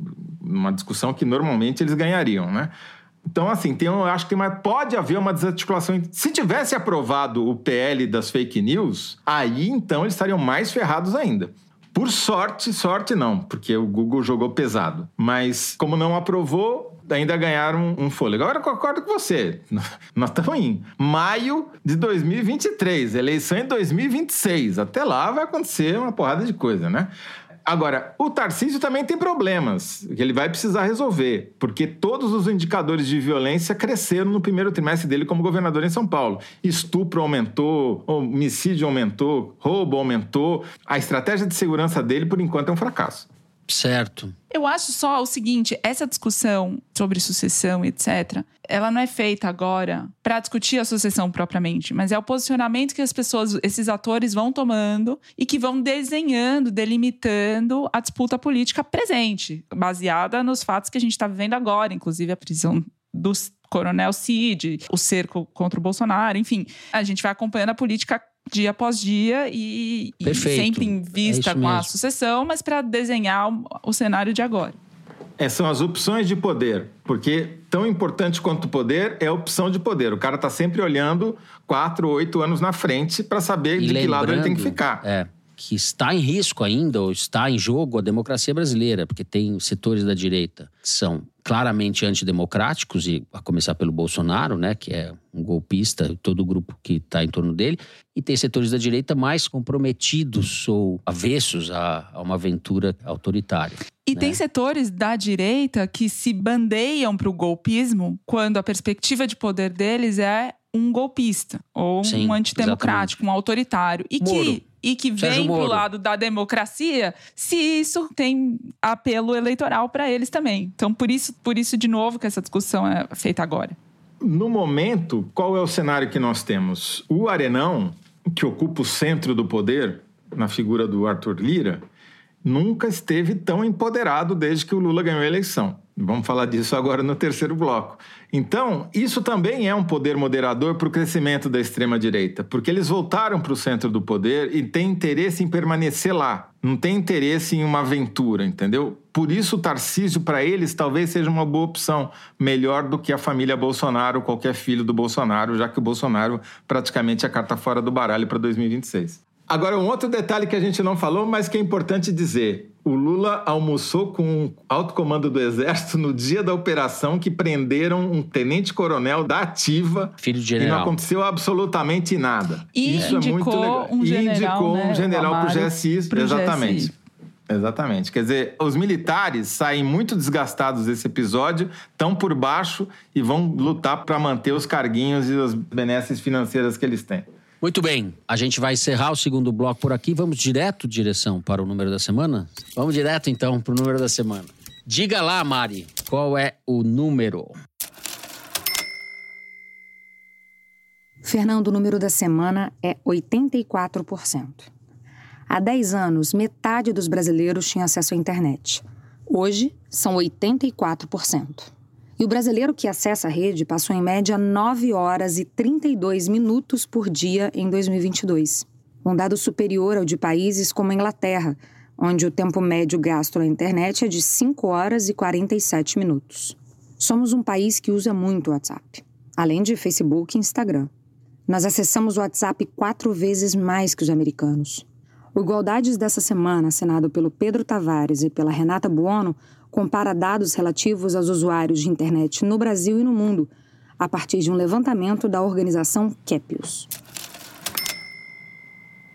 numa discussão que normalmente eles ganhariam, né? Então, assim, tem, eu acho que pode haver uma desarticulação. Se tivesse aprovado o PL das fake news, aí então eles estariam mais ferrados ainda. Por sorte, sorte não, porque o Google jogou pesado. Mas como não aprovou, ainda ganharam um fôlego. Agora eu concordo com você. Nós estamos em maio de 2023, eleição em 2026. Até lá vai acontecer uma porrada de coisa, né? Agora, o Tarcísio também tem problemas que ele vai precisar resolver, porque todos os indicadores de violência cresceram no primeiro trimestre dele como governador em São Paulo. Estupro aumentou, homicídio aumentou, roubo aumentou. A estratégia de segurança dele, por enquanto, é um fracasso. Certo. Eu acho só o seguinte: essa discussão sobre sucessão, etc., ela não é feita agora para discutir a sucessão propriamente, mas é o posicionamento que as pessoas, esses atores vão tomando e que vão desenhando, delimitando a disputa política presente, baseada nos fatos que a gente está vivendo agora, inclusive a prisão do Coronel Cid, o cerco contra o Bolsonaro, enfim. A gente vai acompanhando a política dia após dia e, e sempre em vista é com a sucessão, mas para desenhar o, o cenário de agora. É, são as opções de poder, porque tão importante quanto o poder é a opção de poder. O cara está sempre olhando quatro, oito anos na frente para saber E de que lado ele tem que ficar. É, que está em risco ainda, ou está em jogo a democracia brasileira, porque tem setores da direita que são claramente antidemocráticos, e a começar pelo Bolsonaro, né, que é um golpista, todo o grupo que está em torno dele, e tem setores da direita mais comprometidos ou avessos a, a uma aventura autoritária. E né? tem setores da direita que se bandeiam para o golpismo quando a perspectiva de poder deles é um golpista ou Sim, um antidemocrático, um autoritário. E Moro. que, e que vem pro lado da democracia se isso tem apelo eleitoral para eles também. Então, por isso, por isso, de novo, que essa discussão é feita agora. No momento, qual é o cenário que nós temos? O Arenão, que ocupa o centro do poder, na figura do Arthur Lira, nunca esteve tão empoderado desde que o Lula ganhou a eleição. Vamos falar disso agora no terceiro bloco. Então, isso também é um poder moderador para o crescimento da extrema-direita, porque eles voltaram para o centro do poder e têm interesse em permanecer lá, não tem interesse em uma aventura, entendeu? Por isso, o Tarcísio, para eles, talvez seja uma boa opção, melhor do que a família Bolsonaro, qualquer filho do Bolsonaro, já que o Bolsonaro praticamente é a carta fora do baralho para 2026. Agora, um outro detalhe que a gente não falou, mas que é importante dizer. O Lula almoçou com o alto comando do Exército no dia da operação que prenderam um tenente-coronel da ativa Filho de e não general. aconteceu absolutamente nada. E Isso é muito legal. um e general, indicou né, um general para o GSI. pro Exatamente. GSI. Exatamente. Quer dizer, os militares saem muito desgastados desse episódio, estão por baixo e vão lutar para manter os carguinhos e as benesses financeiras que eles têm. Muito bem, a gente vai encerrar o segundo bloco por aqui. Vamos direto, direção, para o número da semana? Vamos direto, então, para o número da semana. Diga lá, Mari, qual é o número? Fernando, o número da semana é 84%. Há 10 anos, metade dos brasileiros tinha acesso à internet. Hoje, são 84%. E o brasileiro que acessa a rede passou em média 9 horas e 32 minutos por dia em 2022. Um dado superior ao de países como a Inglaterra, onde o tempo médio gasto na internet é de 5 horas e 47 minutos. Somos um país que usa muito o WhatsApp, além de Facebook e Instagram. Nós acessamos o WhatsApp quatro vezes mais que os americanos. O Igualdades dessa semana, assinado pelo Pedro Tavares e pela Renata Buono, compara dados relativos aos usuários de internet no Brasil e no mundo, a partir de um levantamento da organização Kepios.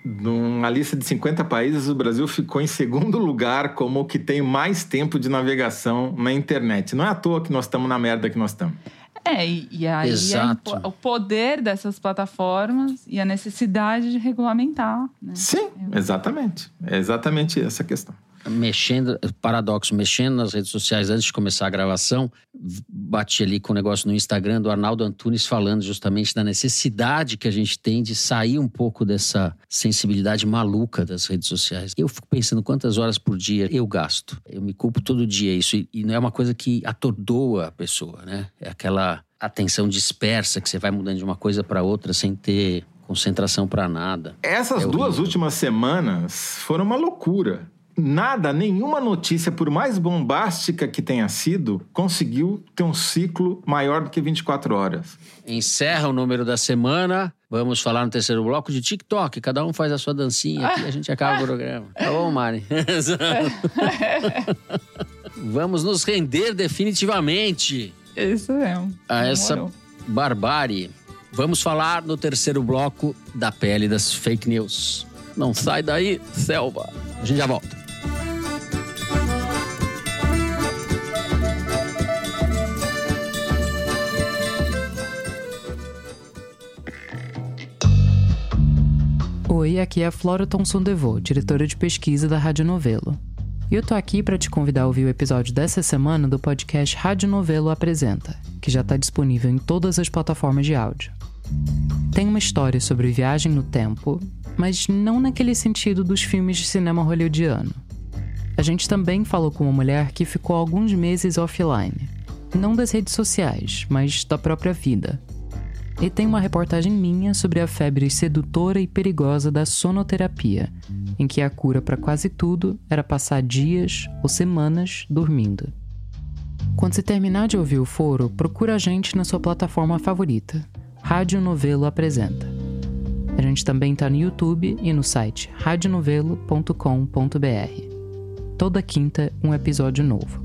Numa lista de 50 países, o Brasil ficou em segundo lugar como o que tem mais tempo de navegação na internet. Não é à toa que nós estamos na merda que nós estamos. É, e, e aí é Exato. impo- o poder dessas plataformas e a necessidade de regulamentar. Né? Sim, exatamente. É exatamente essa a questão. Mexendo, paradoxo, mexendo nas redes sociais antes de começar a gravação, bati ali com o negócio no Instagram do Arnaldo Antunes falando justamente da necessidade que a gente tem de sair um pouco dessa sensibilidade maluca das redes sociais. Eu fico pensando quantas horas por dia eu gasto. Eu me culpo todo dia isso e, não é uma coisa que atordoa a pessoa, né? É aquela atenção dispersa que você vai mudando de uma coisa para outra sem ter concentração para nada. Essas É duas últimas semanas foram uma loucura. Nada, nenhuma notícia, por mais bombástica que tenha sido, conseguiu ter um ciclo maior do que 24 horas. Encerra o número da semana. Vamos falar no terceiro bloco de TikTok. Cada um faz a sua dancinha aqui e a gente acaba o programa. Tá bom, Mari? Vamos nos render definitivamente Isso mesmo. a essa Demorou. barbárie. Vamos falar no terceiro bloco da pele das fake news. Não sai daí, selva. A gente já volta. Oi, aqui é a Flora Thomson Devô, diretora de pesquisa da Rádio Novelo. E eu tô aqui para te convidar a ouvir o episódio dessa semana do podcast Rádio Novelo Apresenta, que já está disponível em todas as plataformas de áudio. Tem uma história sobre viagem no tempo, mas não naquele sentido dos filmes de cinema hollywoodiano. A gente também falou com uma mulher que ficou alguns meses offline. não das redes sociais, mas da própria vida. E tem uma reportagem minha sobre a febre sedutora e perigosa da sonoterapia, em que a cura para quase tudo era passar dias ou semanas dormindo. Quando você terminar de ouvir o foro, procura a gente na sua plataforma favorita. Rádio Novelo apresenta. A gente também está no YouTube e no site radionovelo.com.br. Toda quinta, um episódio novo.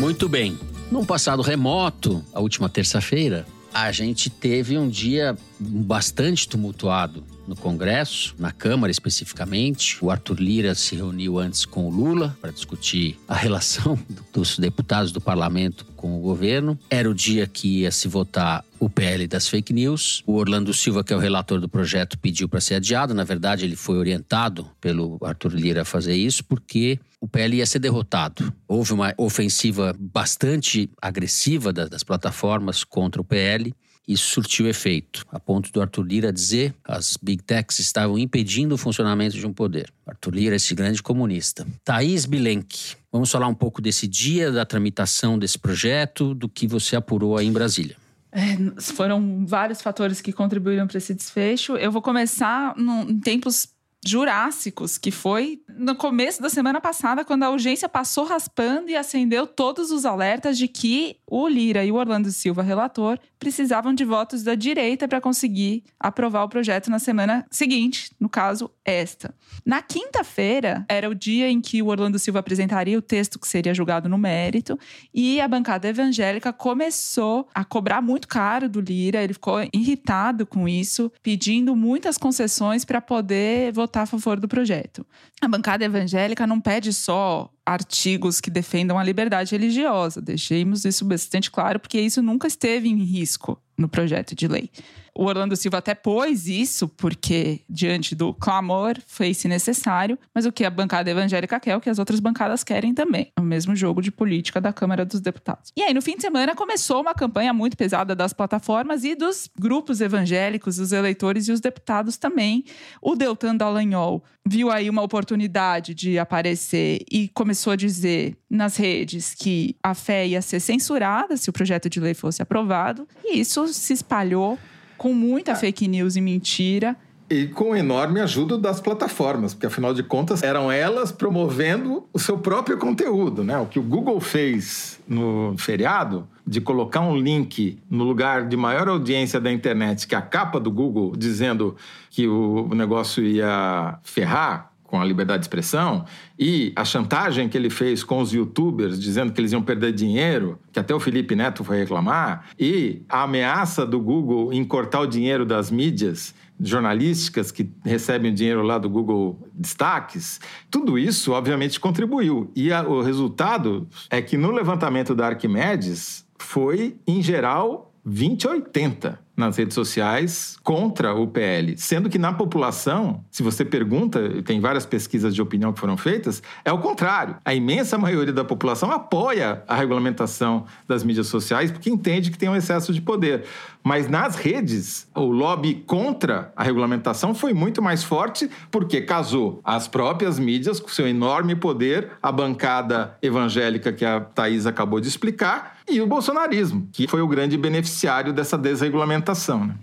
Muito bem. Num passado remoto, a última terça-feira, a gente teve um dia bastante tumultuado no Congresso, na Câmara especificamente. O Arthur Lira se reuniu antes com o Lula para discutir a relação dos deputados do parlamento com o governo. Era o dia que ia se votar o PL das fake news. O Orlando Silva, que é o relator do projeto, pediu para ser adiado. Na verdade, ele foi orientado pelo Arthur Lira a fazer isso porque o PL ia ser derrotado. Houve uma ofensiva bastante agressiva das plataformas contra o PL isso surtiu efeito, a ponto do Arthur Lira dizer as big techs estavam impedindo o funcionamento de um poder. Arthur Lira, esse grande comunista. Thaís Bilenque, vamos falar um pouco desse dia, da tramitação desse projeto, do que você apurou aí em Brasília. É, foram vários fatores que contribuíram para esse desfecho. Eu vou começar no, em tempos Jurássicos, que foi no começo da semana passada, quando a urgência passou raspando e acendeu todos os alertas de que o Lira e o Orlando Silva, relator, precisavam de votos da direita para conseguir aprovar o projeto na semana seguinte, no caso, esta. Na quinta-feira, era o dia em que o Orlando Silva apresentaria o texto que seria julgado no mérito, e a bancada evangélica começou a cobrar muito caro do Lira, ele ficou irritado com isso, pedindo muitas concessões para poder votar votar a favor do projeto. A bancada evangélica não pede só artigos que defendam a liberdade religiosa. Deixemos isso bastante claro, porque isso nunca esteve em risco no projeto de lei. O Orlando Silva até pôs isso, porque diante do clamor fez-se necessário, mas o que a bancada evangélica quer, o que as outras bancadas querem também. O mesmo jogo de política da Câmara dos Deputados. E aí, no fim de semana, começou uma campanha muito pesada das plataformas e dos grupos evangélicos, os eleitores e os deputados também. O Deltan Dallagnol viu aí uma oportunidade de aparecer e começou a dizer nas redes que a fé ia ser censurada se o projeto de lei fosse aprovado, e isso se espalhou com muita é. fake news e mentira. E com enorme ajuda das plataformas, porque afinal de contas eram elas promovendo o seu próprio conteúdo, né? O que o Google fez no feriado, de colocar um link no lugar de maior audiência da internet, que é a capa do Google, dizendo que o negócio ia ferrar com a liberdade de expressão e a chantagem que ele fez com os youtubers dizendo que eles iam perder dinheiro, que até o Felipe Neto foi reclamar, e a ameaça do Google em cortar o dinheiro das mídias jornalísticas que recebem o dinheiro lá do Google Destaques, tudo isso obviamente contribuiu. E a, o resultado é que no levantamento da Arquimedes foi, em geral, 2080 nas redes sociais contra o PL, sendo que na população, se você pergunta, tem várias pesquisas de opinião que foram feitas, é o contrário. A imensa maioria da população apoia a regulamentação das mídias sociais porque entende que tem um excesso de poder. Mas nas redes, o lobby contra a regulamentação foi muito mais forte porque casou as próprias mídias com seu enorme poder, a bancada evangélica que a Thaís acabou de explicar e o bolsonarismo, que foi o grande beneficiário dessa desregulamentação né?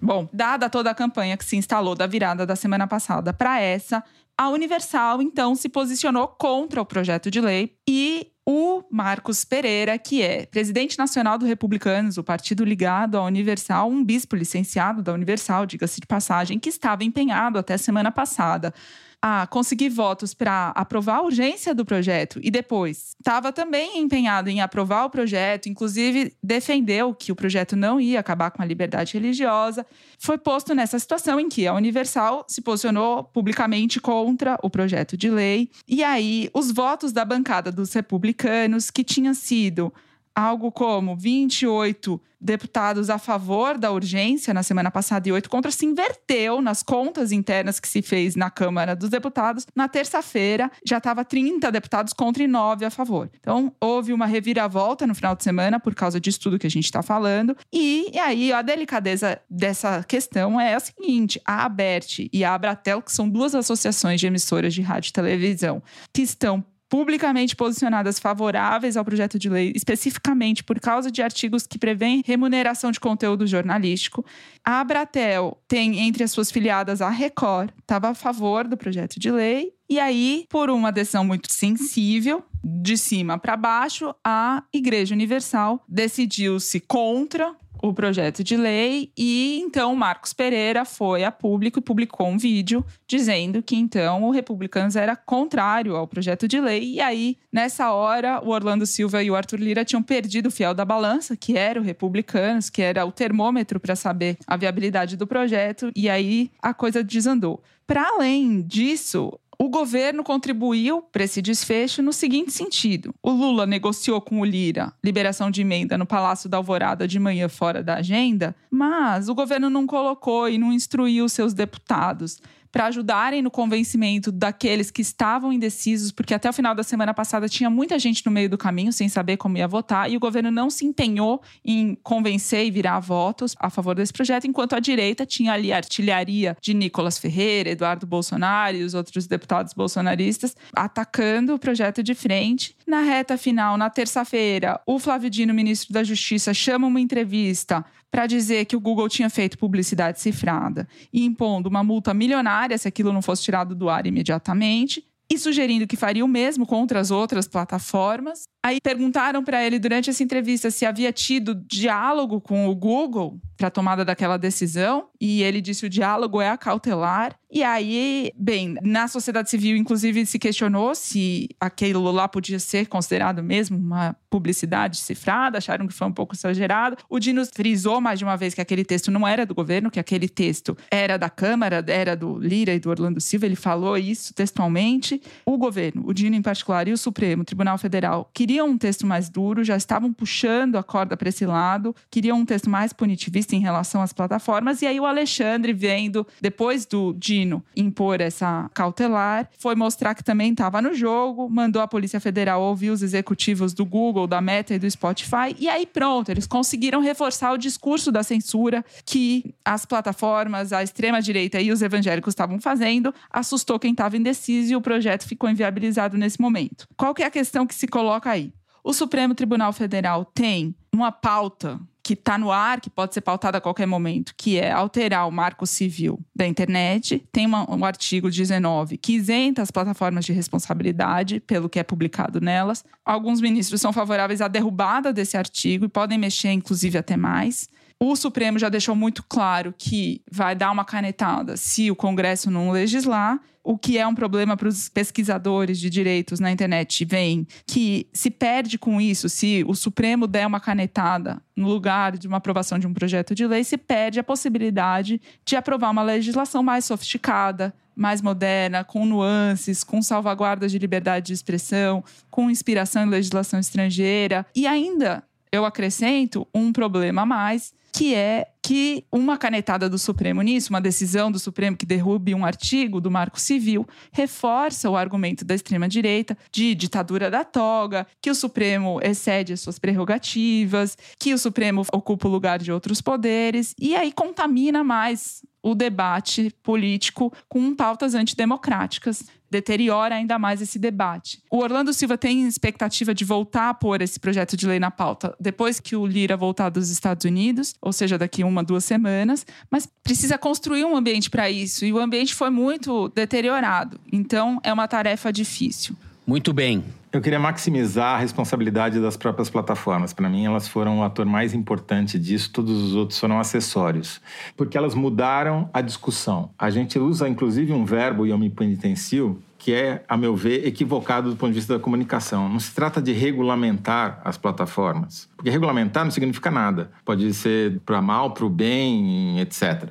Bom, dada toda a campanha que se instalou da virada da semana passada para essa, a Universal então se posicionou contra o projeto de lei e o Marcos Pereira, que é presidente nacional do Republicanos, o partido ligado à Universal, um bispo licenciado da Universal, diga-se de passagem, que estava empenhado até semana passada a conseguir votos para aprovar a urgência do projeto e depois estava também empenhado em aprovar o projeto, inclusive defendeu que o projeto não ia acabar com a liberdade religiosa, foi posto nessa situação em que a Universal se posicionou publicamente contra o projeto de lei. E aí, os votos da bancada dos republicanos, que tinha sido algo como 28 deputados a favor da urgência na semana passada e oito contra, se inverteu nas contas internas que se fez na Câmara dos Deputados. Na terça-feira, já estava 30 deputados contra e 9 a favor. Então, houve uma reviravolta no final de semana por causa disso tudo que a gente está falando. E, e, aí, a delicadeza dessa questão é a seguinte: a Abert e a Abratel, que são duas associações de emissoras de rádio e televisão, que estão publicamente posicionadas favoráveis ao projeto de lei, especificamente por causa de artigos que prevêem remuneração de conteúdo jornalístico. A Abratel tem entre as suas filiadas a Record, estava a favor do projeto de lei. E aí, por uma decisão muito sensível, de cima para baixo, a Igreja Universal decidiu-se contra o projeto de lei e então Marcos Pereira foi a público e publicou um vídeo dizendo que então o Republicanos era contrário ao projeto de lei e aí nessa hora o Orlando Silva e o Arthur Lira tinham perdido o fiel da balança, que era o Republicanos, que era o termômetro para saber a viabilidade do projeto e aí a coisa desandou. Para além disso, o governo contribuiu para esse desfecho no seguinte sentido: o Lula negociou com o Lira liberação de emenda no Palácio da Alvorada de manhã fora da agenda, mas o governo não colocou e não instruiu seus deputados para ajudarem no convencimento daqueles que estavam indecisos, porque até o final da semana passada tinha muita gente no meio do caminho sem saber como ia votar, e o governo não se empenhou em convencer e virar votos a favor desse projeto, enquanto a direita tinha ali a artilharia de Nicolas Ferreira, Eduardo Bolsonaro e os outros deputados bolsonaristas atacando o projeto de frente. Na reta final, na terça-feira, o Flávio Dino, ministro da Justiça, chama uma entrevista para dizer que o Google tinha feito publicidade cifrada e impondo uma multa milionária se aquilo não fosse tirado do ar imediatamente e sugerindo que faria o mesmo contra as outras plataformas. Aí perguntaram para ele durante essa entrevista se havia tido diálogo com o Google para a tomada daquela decisão, e ele disse o diálogo é acautelar. E aí, bem, na sociedade civil, inclusive, se questionou se aquilo lá podia ser considerado mesmo uma publicidade cifrada, acharam que foi um pouco exagerado. O Dino frisou mais de uma vez que aquele texto não era do governo, que aquele texto era da Câmara, era do Lira e do Orlando Silva, ele falou isso textualmente. O governo, o Dino em particular, e o Supremo Tribunal Federal queriam um texto mais duro, já estavam puxando a corda para esse lado, queriam um texto mais punitivista em relação às plataformas. E aí o Alexandre, vendo, depois do Dino impor essa cautelar, foi mostrar que também estava no jogo, mandou a Polícia Federal ouvir os executivos do Google, da Meta e do Spotify. E aí pronto, eles conseguiram reforçar o discurso da censura que as plataformas, a extrema-direita e os evangélicos estavam fazendo, assustou quem estava indeciso e o projeto ficou inviabilizado nesse momento. Qual que é a questão que se coloca aí? O Supremo Tribunal Federal tem uma pauta que está no ar, que pode ser pautada a qualquer momento, que é alterar o marco civil da internet. Tem uma, um artigo 19 que isenta as plataformas de responsabilidade pelo que é publicado nelas. Alguns ministros são favoráveis à derrubada desse artigo e podem mexer, inclusive, até mais. O Supremo já deixou muito claro que vai dar uma canetada se o Congresso não legislar. O que é um problema para os pesquisadores de direitos na internet vem que se perde com isso, se o Supremo der uma canetada no lugar de uma aprovação de um projeto de lei, se perde a possibilidade de aprovar uma legislação mais sofisticada, mais moderna, com nuances, com salvaguardas de liberdade de expressão, com inspiração em legislação estrangeira. E ainda eu acrescento um problema a mais, que é que uma canetada do Supremo nisso, uma decisão do Supremo que derrube um artigo do Marco Civil, reforça o argumento da extrema-direita de ditadura da toga, que o Supremo excede as suas prerrogativas, que o Supremo ocupa o lugar de outros poderes, e aí contamina mais o debate político com pautas antidemocráticas deteriora ainda mais esse debate. O Orlando Silva tem expectativa de voltar a pôr esse projeto de lei na pauta depois que o Lira voltar dos Estados Unidos, ou seja, daqui uma, duas semanas, mas precisa construir um ambiente para isso e o ambiente foi muito deteriorado. Então, é uma tarefa difícil. Muito bem. Eu queria maximizar a responsabilidade das próprias plataformas. Para mim, elas foram o ator mais importante disso, todos os outros foram acessórios. Porque elas mudaram a discussão. A gente usa, inclusive, um verbo omnipotencial que é, a meu ver, equivocado do ponto de vista da comunicação. Não se trata de regulamentar as plataformas, porque regulamentar não significa nada. Pode ser para mal, para o bem, etc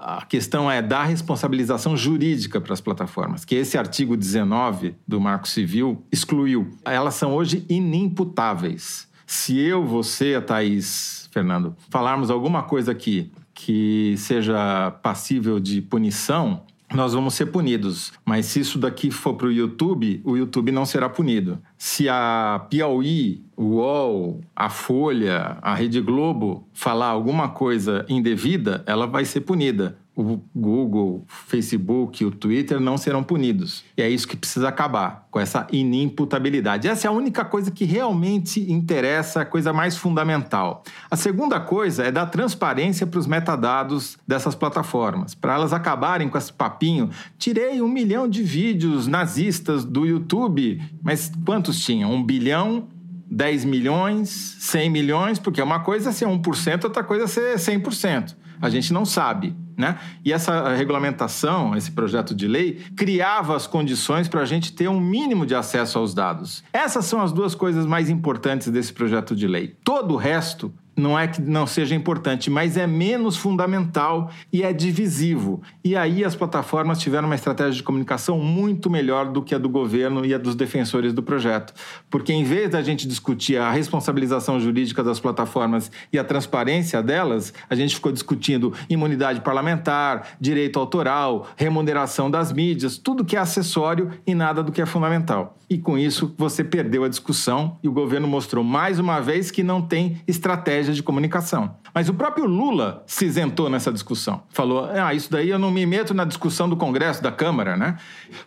a questão é dar responsabilização jurídica para as plataformas, que esse artigo 19 do Marco Civil excluiu. Elas são hoje inimputáveis. Se eu, você, Thaís, Fernando, falarmos alguma coisa aqui que seja passível de punição, nós vamos ser punidos. Mas se isso daqui for para o YouTube, o YouTube não será punido. Se a Piauí, o UOL, a Folha, a Rede Globo falar alguma coisa indevida, ela vai ser punida o Google, o Facebook, o Twitter não serão punidos. E é isso que precisa acabar, com essa inimputabilidade. Essa é a única coisa que realmente interessa, a coisa mais fundamental. A segunda coisa é dar transparência para os metadados dessas plataformas, para elas acabarem com esse papinho. Tirei um milhão de vídeos nazistas do YouTube, mas quantos tinham? Um bilhão? 10 milhões, 100 milhões, porque uma coisa é ser 1%, outra coisa é ser 100%. A gente não sabe. Né? E essa regulamentação, esse projeto de lei, criava as condições para a gente ter um mínimo de acesso aos dados. Essas são as duas coisas mais importantes desse projeto de lei. Todo o resto não é que não seja importante, mas é menos fundamental e é divisivo. E aí as plataformas tiveram uma estratégia de comunicação muito melhor do que a do governo e a dos defensores do projeto. Porque em vez da gente discutir a responsabilização jurídica das plataformas e a transparência delas, a gente ficou discutindo imunidade parlamentar, direito autoral, remuneração das mídias, tudo que é acessório e nada do que é fundamental. E com isso você perdeu a discussão e o governo mostrou mais uma vez que não tem estratégia de comunicação. Mas o próprio Lula se isentou nessa discussão. Falou: ah, isso daí eu não me meto na discussão do Congresso, da Câmara, né?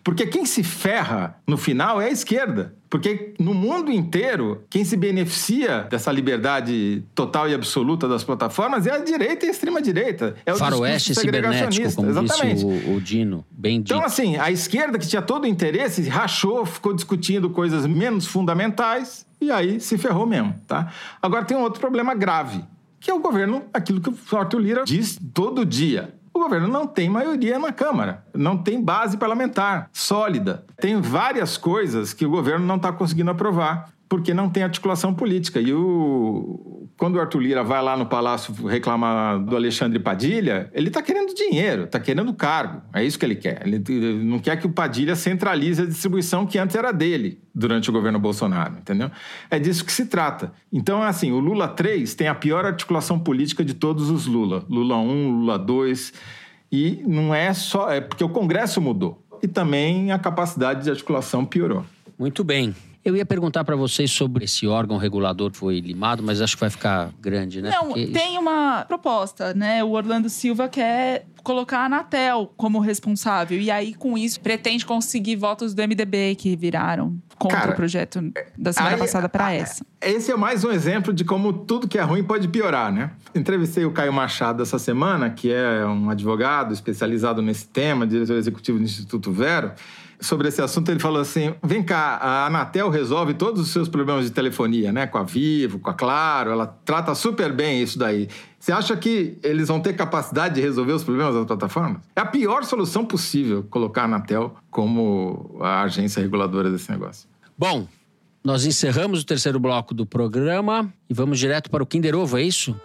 Porque quem se ferra no final é a esquerda. Porque no mundo inteiro, quem se beneficia dessa liberdade total e absoluta das plataformas é a direita e a extrema-direita. É o Faroeste cibernético, como Exatamente. o, o Dino, bem dito. Então, assim, a esquerda que tinha todo o interesse, rachou, ficou discutindo coisas menos fundamentais e aí se ferrou mesmo, tá? Agora tem um outro problema grave, que é o governo, aquilo que o Arthur Lira diz todo dia. O governo não tem maioria na Câmara, não tem base parlamentar sólida. Tem várias coisas que o governo não está conseguindo aprovar porque não tem articulação política. E o... quando o Arthur Lira vai lá no Palácio reclamar do Alexandre Padilha, ele está querendo dinheiro, está querendo cargo. É isso que ele quer. Ele não quer que o Padilha centralize a distribuição que antes era dele durante o governo Bolsonaro, entendeu? É disso que se trata. Então, assim, o Lula 3 tem a pior articulação política de todos os Lula. Lula 1, Lula 2. E não é só... É porque o Congresso mudou. E também a capacidade de articulação piorou. Muito bem. Eu ia perguntar para vocês sobre esse órgão regulador que foi limado, mas acho que vai ficar grande, né? Não, Porque... tem uma proposta, né? O Orlando Silva quer colocar a Anatel como responsável. E aí, com isso, pretende conseguir votos do MDB que viraram contra Cara, o projeto da semana aí, passada para essa. Esse é mais um exemplo de como tudo que é ruim pode piorar, né? Entrevistei o Caio Machado essa semana, que é um advogado especializado nesse tema, diretor executivo do Instituto Vero sobre esse assunto, ele falou assim: vem cá, a Anatel resolve todos os seus problemas de telefonia, né? Com a Vivo, com a Claro, ela trata super bem isso daí. Você acha que eles vão ter capacidade de resolver os problemas das plataformas? É a pior solução possível colocar a Anatel como a agência reguladora desse negócio. Bom, nós encerramos o terceiro bloco do programa e vamos direto para o Kinder Ovo, é isso?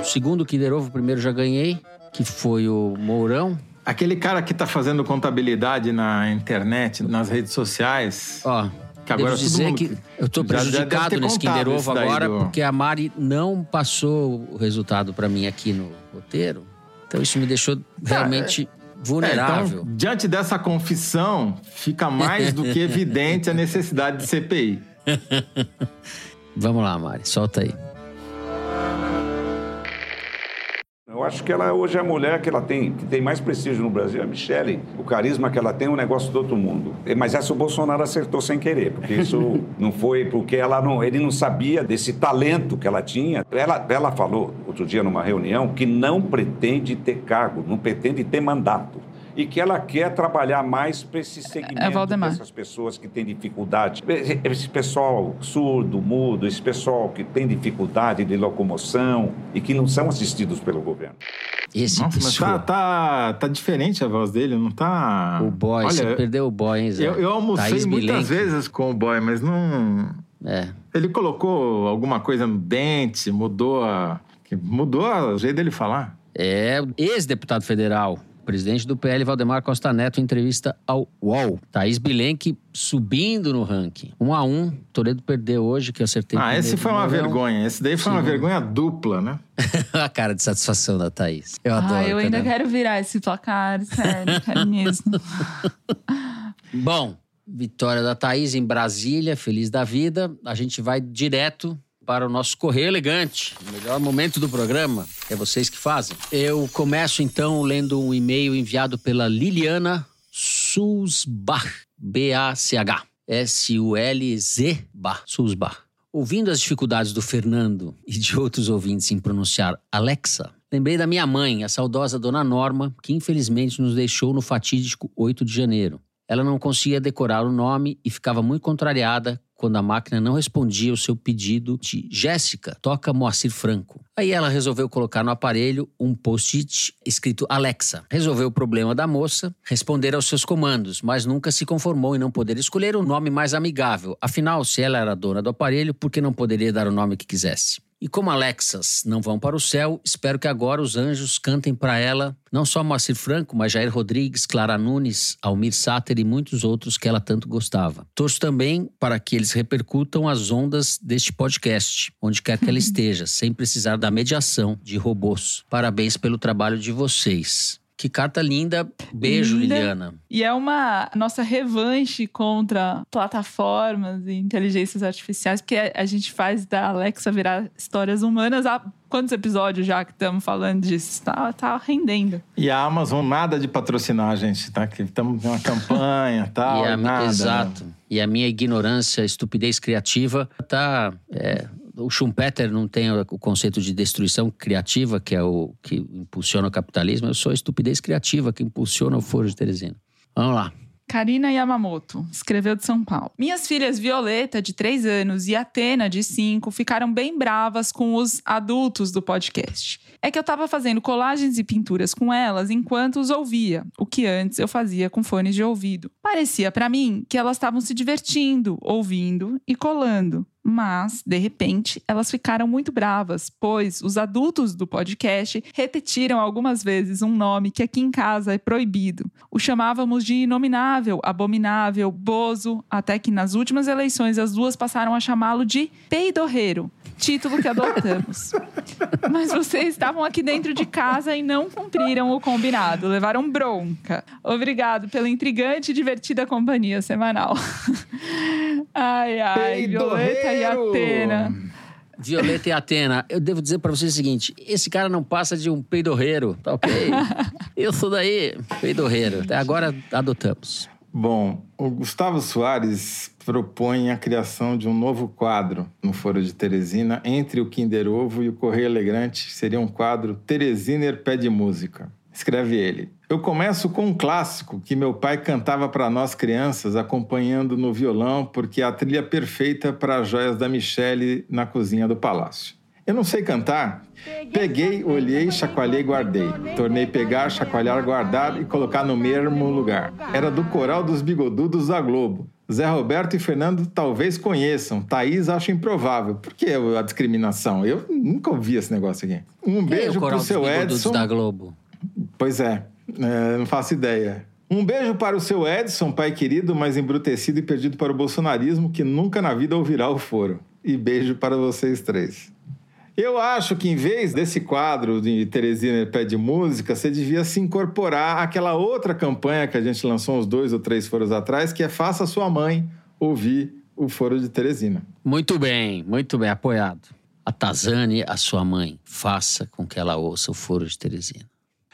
O segundo Kinder Ovo, o primeiro já ganhei, que foi o Mourão. Aquele cara que está fazendo contabilidade na internet, nas redes sociais. Ó, que agora devo dizer que eu estou prejudicado nesse Kinder Ovo agora do... porque a Mari não passou o resultado para mim aqui no roteiro. Então isso me deixou realmente é, vulnerável. É, então, diante dessa confissão, fica mais do que evidente a necessidade de CPI. Vamos lá, Mari, solta aí. Eu acho que ela hoje é a mulher que ela tem, que tem mais prestígio no Brasil, é a Michelle. O carisma que ela tem é um negócio do outro mundo. Mas essa o Bolsonaro acertou sem querer, porque isso não foi porque ela não, ele não sabia desse talento que ela tinha. Ela, ela falou outro dia numa reunião que não pretende ter cargo, não pretende ter mandato e que ela quer trabalhar mais para esse segmento é dessas pessoas que têm dificuldade. Esse pessoal surdo, mudo, esse pessoal que tem dificuldade de locomoção e que não são assistidos pelo governo. Esse Nossa, mas tá, tá, tá diferente a voz dele, não tá... O boy, Olha, você perdeu o boy, hein, Zé? Eu, eu almocei Thaís muitas vezes com o boy, mas não... É. Ele colocou alguma coisa no dente, mudou a... Mudou o jeito dele falar. É, ex-deputado federal Presidente do PL, Valdemar Costa Neto, em entrevista ao UOL. Thaís Bilenque subindo no ranking. Um a um. Toledo perdeu hoje, que eu acertei. Ah, esse foi uma vergonha. Esse daí foi Sim. uma vergonha dupla, né? a cara de satisfação da Thaís. Eu adoro. Ah, eu ainda quero virar esse placar, sério, quero mesmo. Bom, vitória da Thaís em Brasília, feliz da vida. A gente vai direto para o nosso Correio Elegante. O melhor momento do programa é vocês que fazem. Eu começo então lendo um e-mail enviado pela Liliana Sulzbach, B-A-C-H, S-U-L-Z, Sulzbach. Ouvindo as dificuldades do Fernando e de outros ouvintes em pronunciar Alexa, lembrei da minha mãe, a saudosa Dona Norma, que infelizmente nos deixou no fatídico 8 de janeiro. Ela não conseguia decorar o nome e ficava muito contrariada quando a máquina não respondia o seu pedido de Jéssica, toca Moacir Franco. Aí ela resolveu colocar no aparelho um post-it escrito Alexa. Resolveu o problema da moça, responder aos seus comandos, mas nunca se conformou em não poder escolher o nome mais amigável. Afinal, se ela era dona do aparelho, por que não poderia dar o nome que quisesse? E como Alexas não vão para o céu, espero que agora os anjos cantem para ela, não só Moacir Franco, mas Jair Rodrigues, Clara Nunes, Almir Sater e muitos outros que ela tanto gostava. Torço também para que eles repercutam as ondas deste podcast, onde quer que ela esteja, sem precisar da mediação de robôs. Parabéns pelo trabalho de vocês. Que carta linda. Beijo, linda. Liliana. E é uma nossa revanche contra plataformas e inteligências artificiais, porque a gente faz da Alexa virar histórias humanas há quantos episódios já que estamos falando disso? Tá, tá rendendo. E a Amazon nada de patrocinar, gente, tá? Que estamos numa campanha tal, e a, nada. Exato. E a minha ignorância, estupidez criativa tá... É, o Schumpeter não tem o conceito de destruição criativa, que é o que impulsiona o capitalismo. Eu sou a estupidez criativa que impulsiona o Foro de Teresina. Vamos lá. Karina Yamamoto, escreveu de São Paulo. Minhas filhas Violeta, de 3 anos, e Atena, de 5, ficaram bem bravas com os adultos do podcast. É que eu estava fazendo colagens e pinturas com elas enquanto os ouvia, o que antes eu fazia com fones de ouvido. Parecia para mim que elas estavam se divertindo, ouvindo e colando. Mas, de repente, elas ficaram muito bravas, pois os adultos do podcast repetiram algumas vezes um nome que aqui em casa é proibido. O chamávamos de inominável, abominável, bozo, até que nas últimas eleições as duas passaram a chamá-lo de peidorreiro, título que adotamos. Mas vocês estavam aqui dentro de casa e não cumpriram o combinado, levaram bronca. Obrigado pela intrigante e divertida companhia semanal. ai, ai, Violeta e Atena. Violeta e Atena, eu devo dizer para vocês o seguinte: esse cara não passa de um peidorreiro, tá ok? eu sou daí, peidorreiro. Até agora adotamos. Bom, o Gustavo Soares propõe a criação de um novo quadro no Foro de Teresina entre o Kinder Ovo e o Correio Elegante. Seria um quadro Teresiner Pede Música. Escreve ele. Eu começo com um clássico que meu pai cantava para nós crianças, acompanhando no violão, porque é a trilha perfeita para as joias da Michele na cozinha do palácio. Eu não sei cantar. Peguei, olhei, chacoalhei, guardei. Tornei pegar, chacoalhar, guardar e colocar no mesmo lugar. Era do coral dos bigodudos da Globo. Zé Roberto e Fernando talvez conheçam. Thaís acho improvável. Por que a discriminação? Eu nunca ouvi esse negócio aqui. Um beijo é pro seu Edson. da Globo? Pois é, é, não faço ideia. Um beijo para o seu Edson, pai querido, mas embrutecido e perdido para o bolsonarismo, que nunca na vida ouvirá o foro. E beijo para vocês três. Eu acho que em vez desse quadro de Teresina Pede Música, você devia se incorporar àquela outra campanha que a gente lançou uns dois ou três foros atrás, que é Faça Sua Mãe ouvir o Foro de Teresina. Muito bem, muito bem, apoiado. A Tazane, a sua mãe, faça com que ela ouça o Foro de Teresina.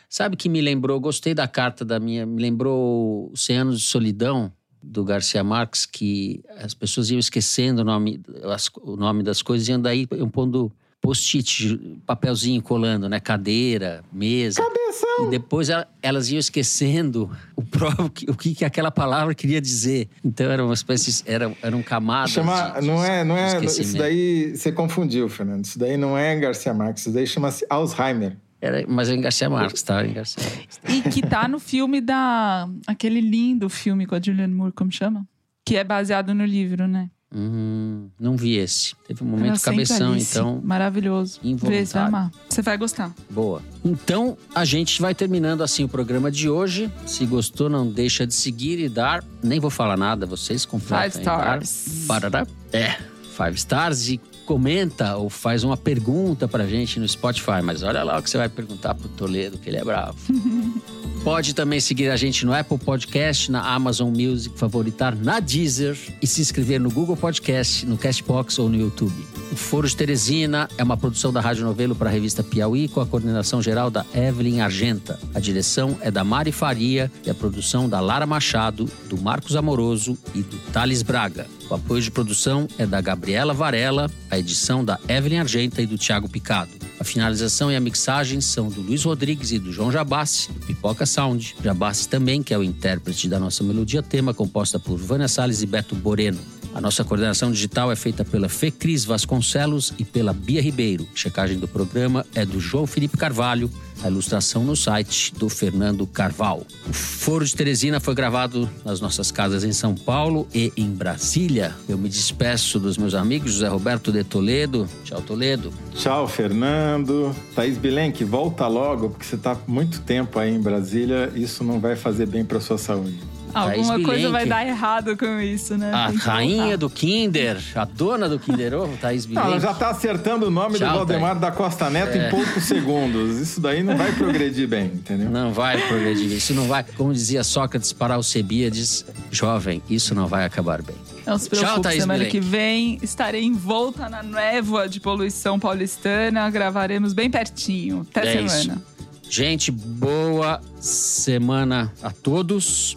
Sabe que me lembrou, gostei da carta da minha, me lembrou Cem Anos de Solidão, do Garcia Marques, que as pessoas iam esquecendo o nome, as, o nome das coisas e iam daí pondo post-it, papelzinho colando, né? Cadeira, mesa. Cabeção! E depois elas iam esquecendo o próprio o que, que aquela palavra queria dizer. Então era uma espécie, era, eram camadas. Chama, de, de, não é, não é. Isso daí você confundiu, Fernando. Isso daí não é Garcia Marques. Isso daí chama-se Alzheimer. Era, mas é em Garcia Marques, tá? Em Garcia Marques, tá? E que tá no filme da. aquele lindo filme com a Julianne Moore, como chama? Que é baseado no livro, né? Hum, não vi esse. Teve um momento cabeção, Alice. então. Maravilhoso. Vê, você vai amar. Você vai gostar. Boa. Então, a gente vai terminando assim o programa de hoje. Se gostou, não deixa de seguir e dar. Nem vou falar nada, vocês completam. Five dar. stars. Parará. É, five stars e comenta ou faz uma pergunta pra gente no Spotify. Mas olha lá o que você vai perguntar pro Toledo, que ele é bravo. Pode também seguir a gente no Apple Podcast, na Amazon Music, favoritar na Deezer e se inscrever no Google Podcast, no Castbox ou no YouTube. O Foro de Teresina é uma produção da Rádio Novelo para a revista Piauí com a coordenação geral da Evelyn Argenta. A direção é da Mari Faria e a produção da Lara Machado, do Marcos Amoroso e do Thales Braga. O apoio de produção é da Gabriela Varela, a edição da Evelyn Argenta e do Thiago Picado. A finalização e a mixagem são do Luiz Rodrigues e do João Jabassi, do Pipoca Sound. Jabassi também, que é o intérprete da nossa melodia tema, composta por Vânia Salles e Beto Boreno. A nossa coordenação digital é feita pela Fê Cris Vasconcelos e pela Bia Ribeiro. Checagem do programa é do João Felipe Carvalho. A ilustração no site do Fernando Carval. O Foro de Teresina foi gravado nas nossas casas em São Paulo e em Brasília. Eu me despeço dos meus amigos José Roberto de Toledo. Tchau, Toledo. Tchau, Fernando. Thaís Bilenque, volta logo, porque você está muito tempo aí em Brasília. Isso não vai fazer bem para sua saúde. Alguma Thaís coisa vai Bilenque. dar errado com isso, né? A rainha voltar. do Kinder, a dona do Kinder Ovo, Thaís Não, ela Bilenque. já está acertando o nome Tchau, do Valdemar da Costa Neto É. em poucos segundos. Isso daí não vai progredir bem, entendeu? Não vai progredir. Isso não vai, como dizia Sócrates para Alcebiades, jovem, isso não vai acabar bem. Não se Tchau, preocupe, Thaís semana Bilenque. que vem estarei envolta na névoa de poluição paulistana. Gravaremos bem pertinho. Até É isso. semana. Gente, boa semana a todos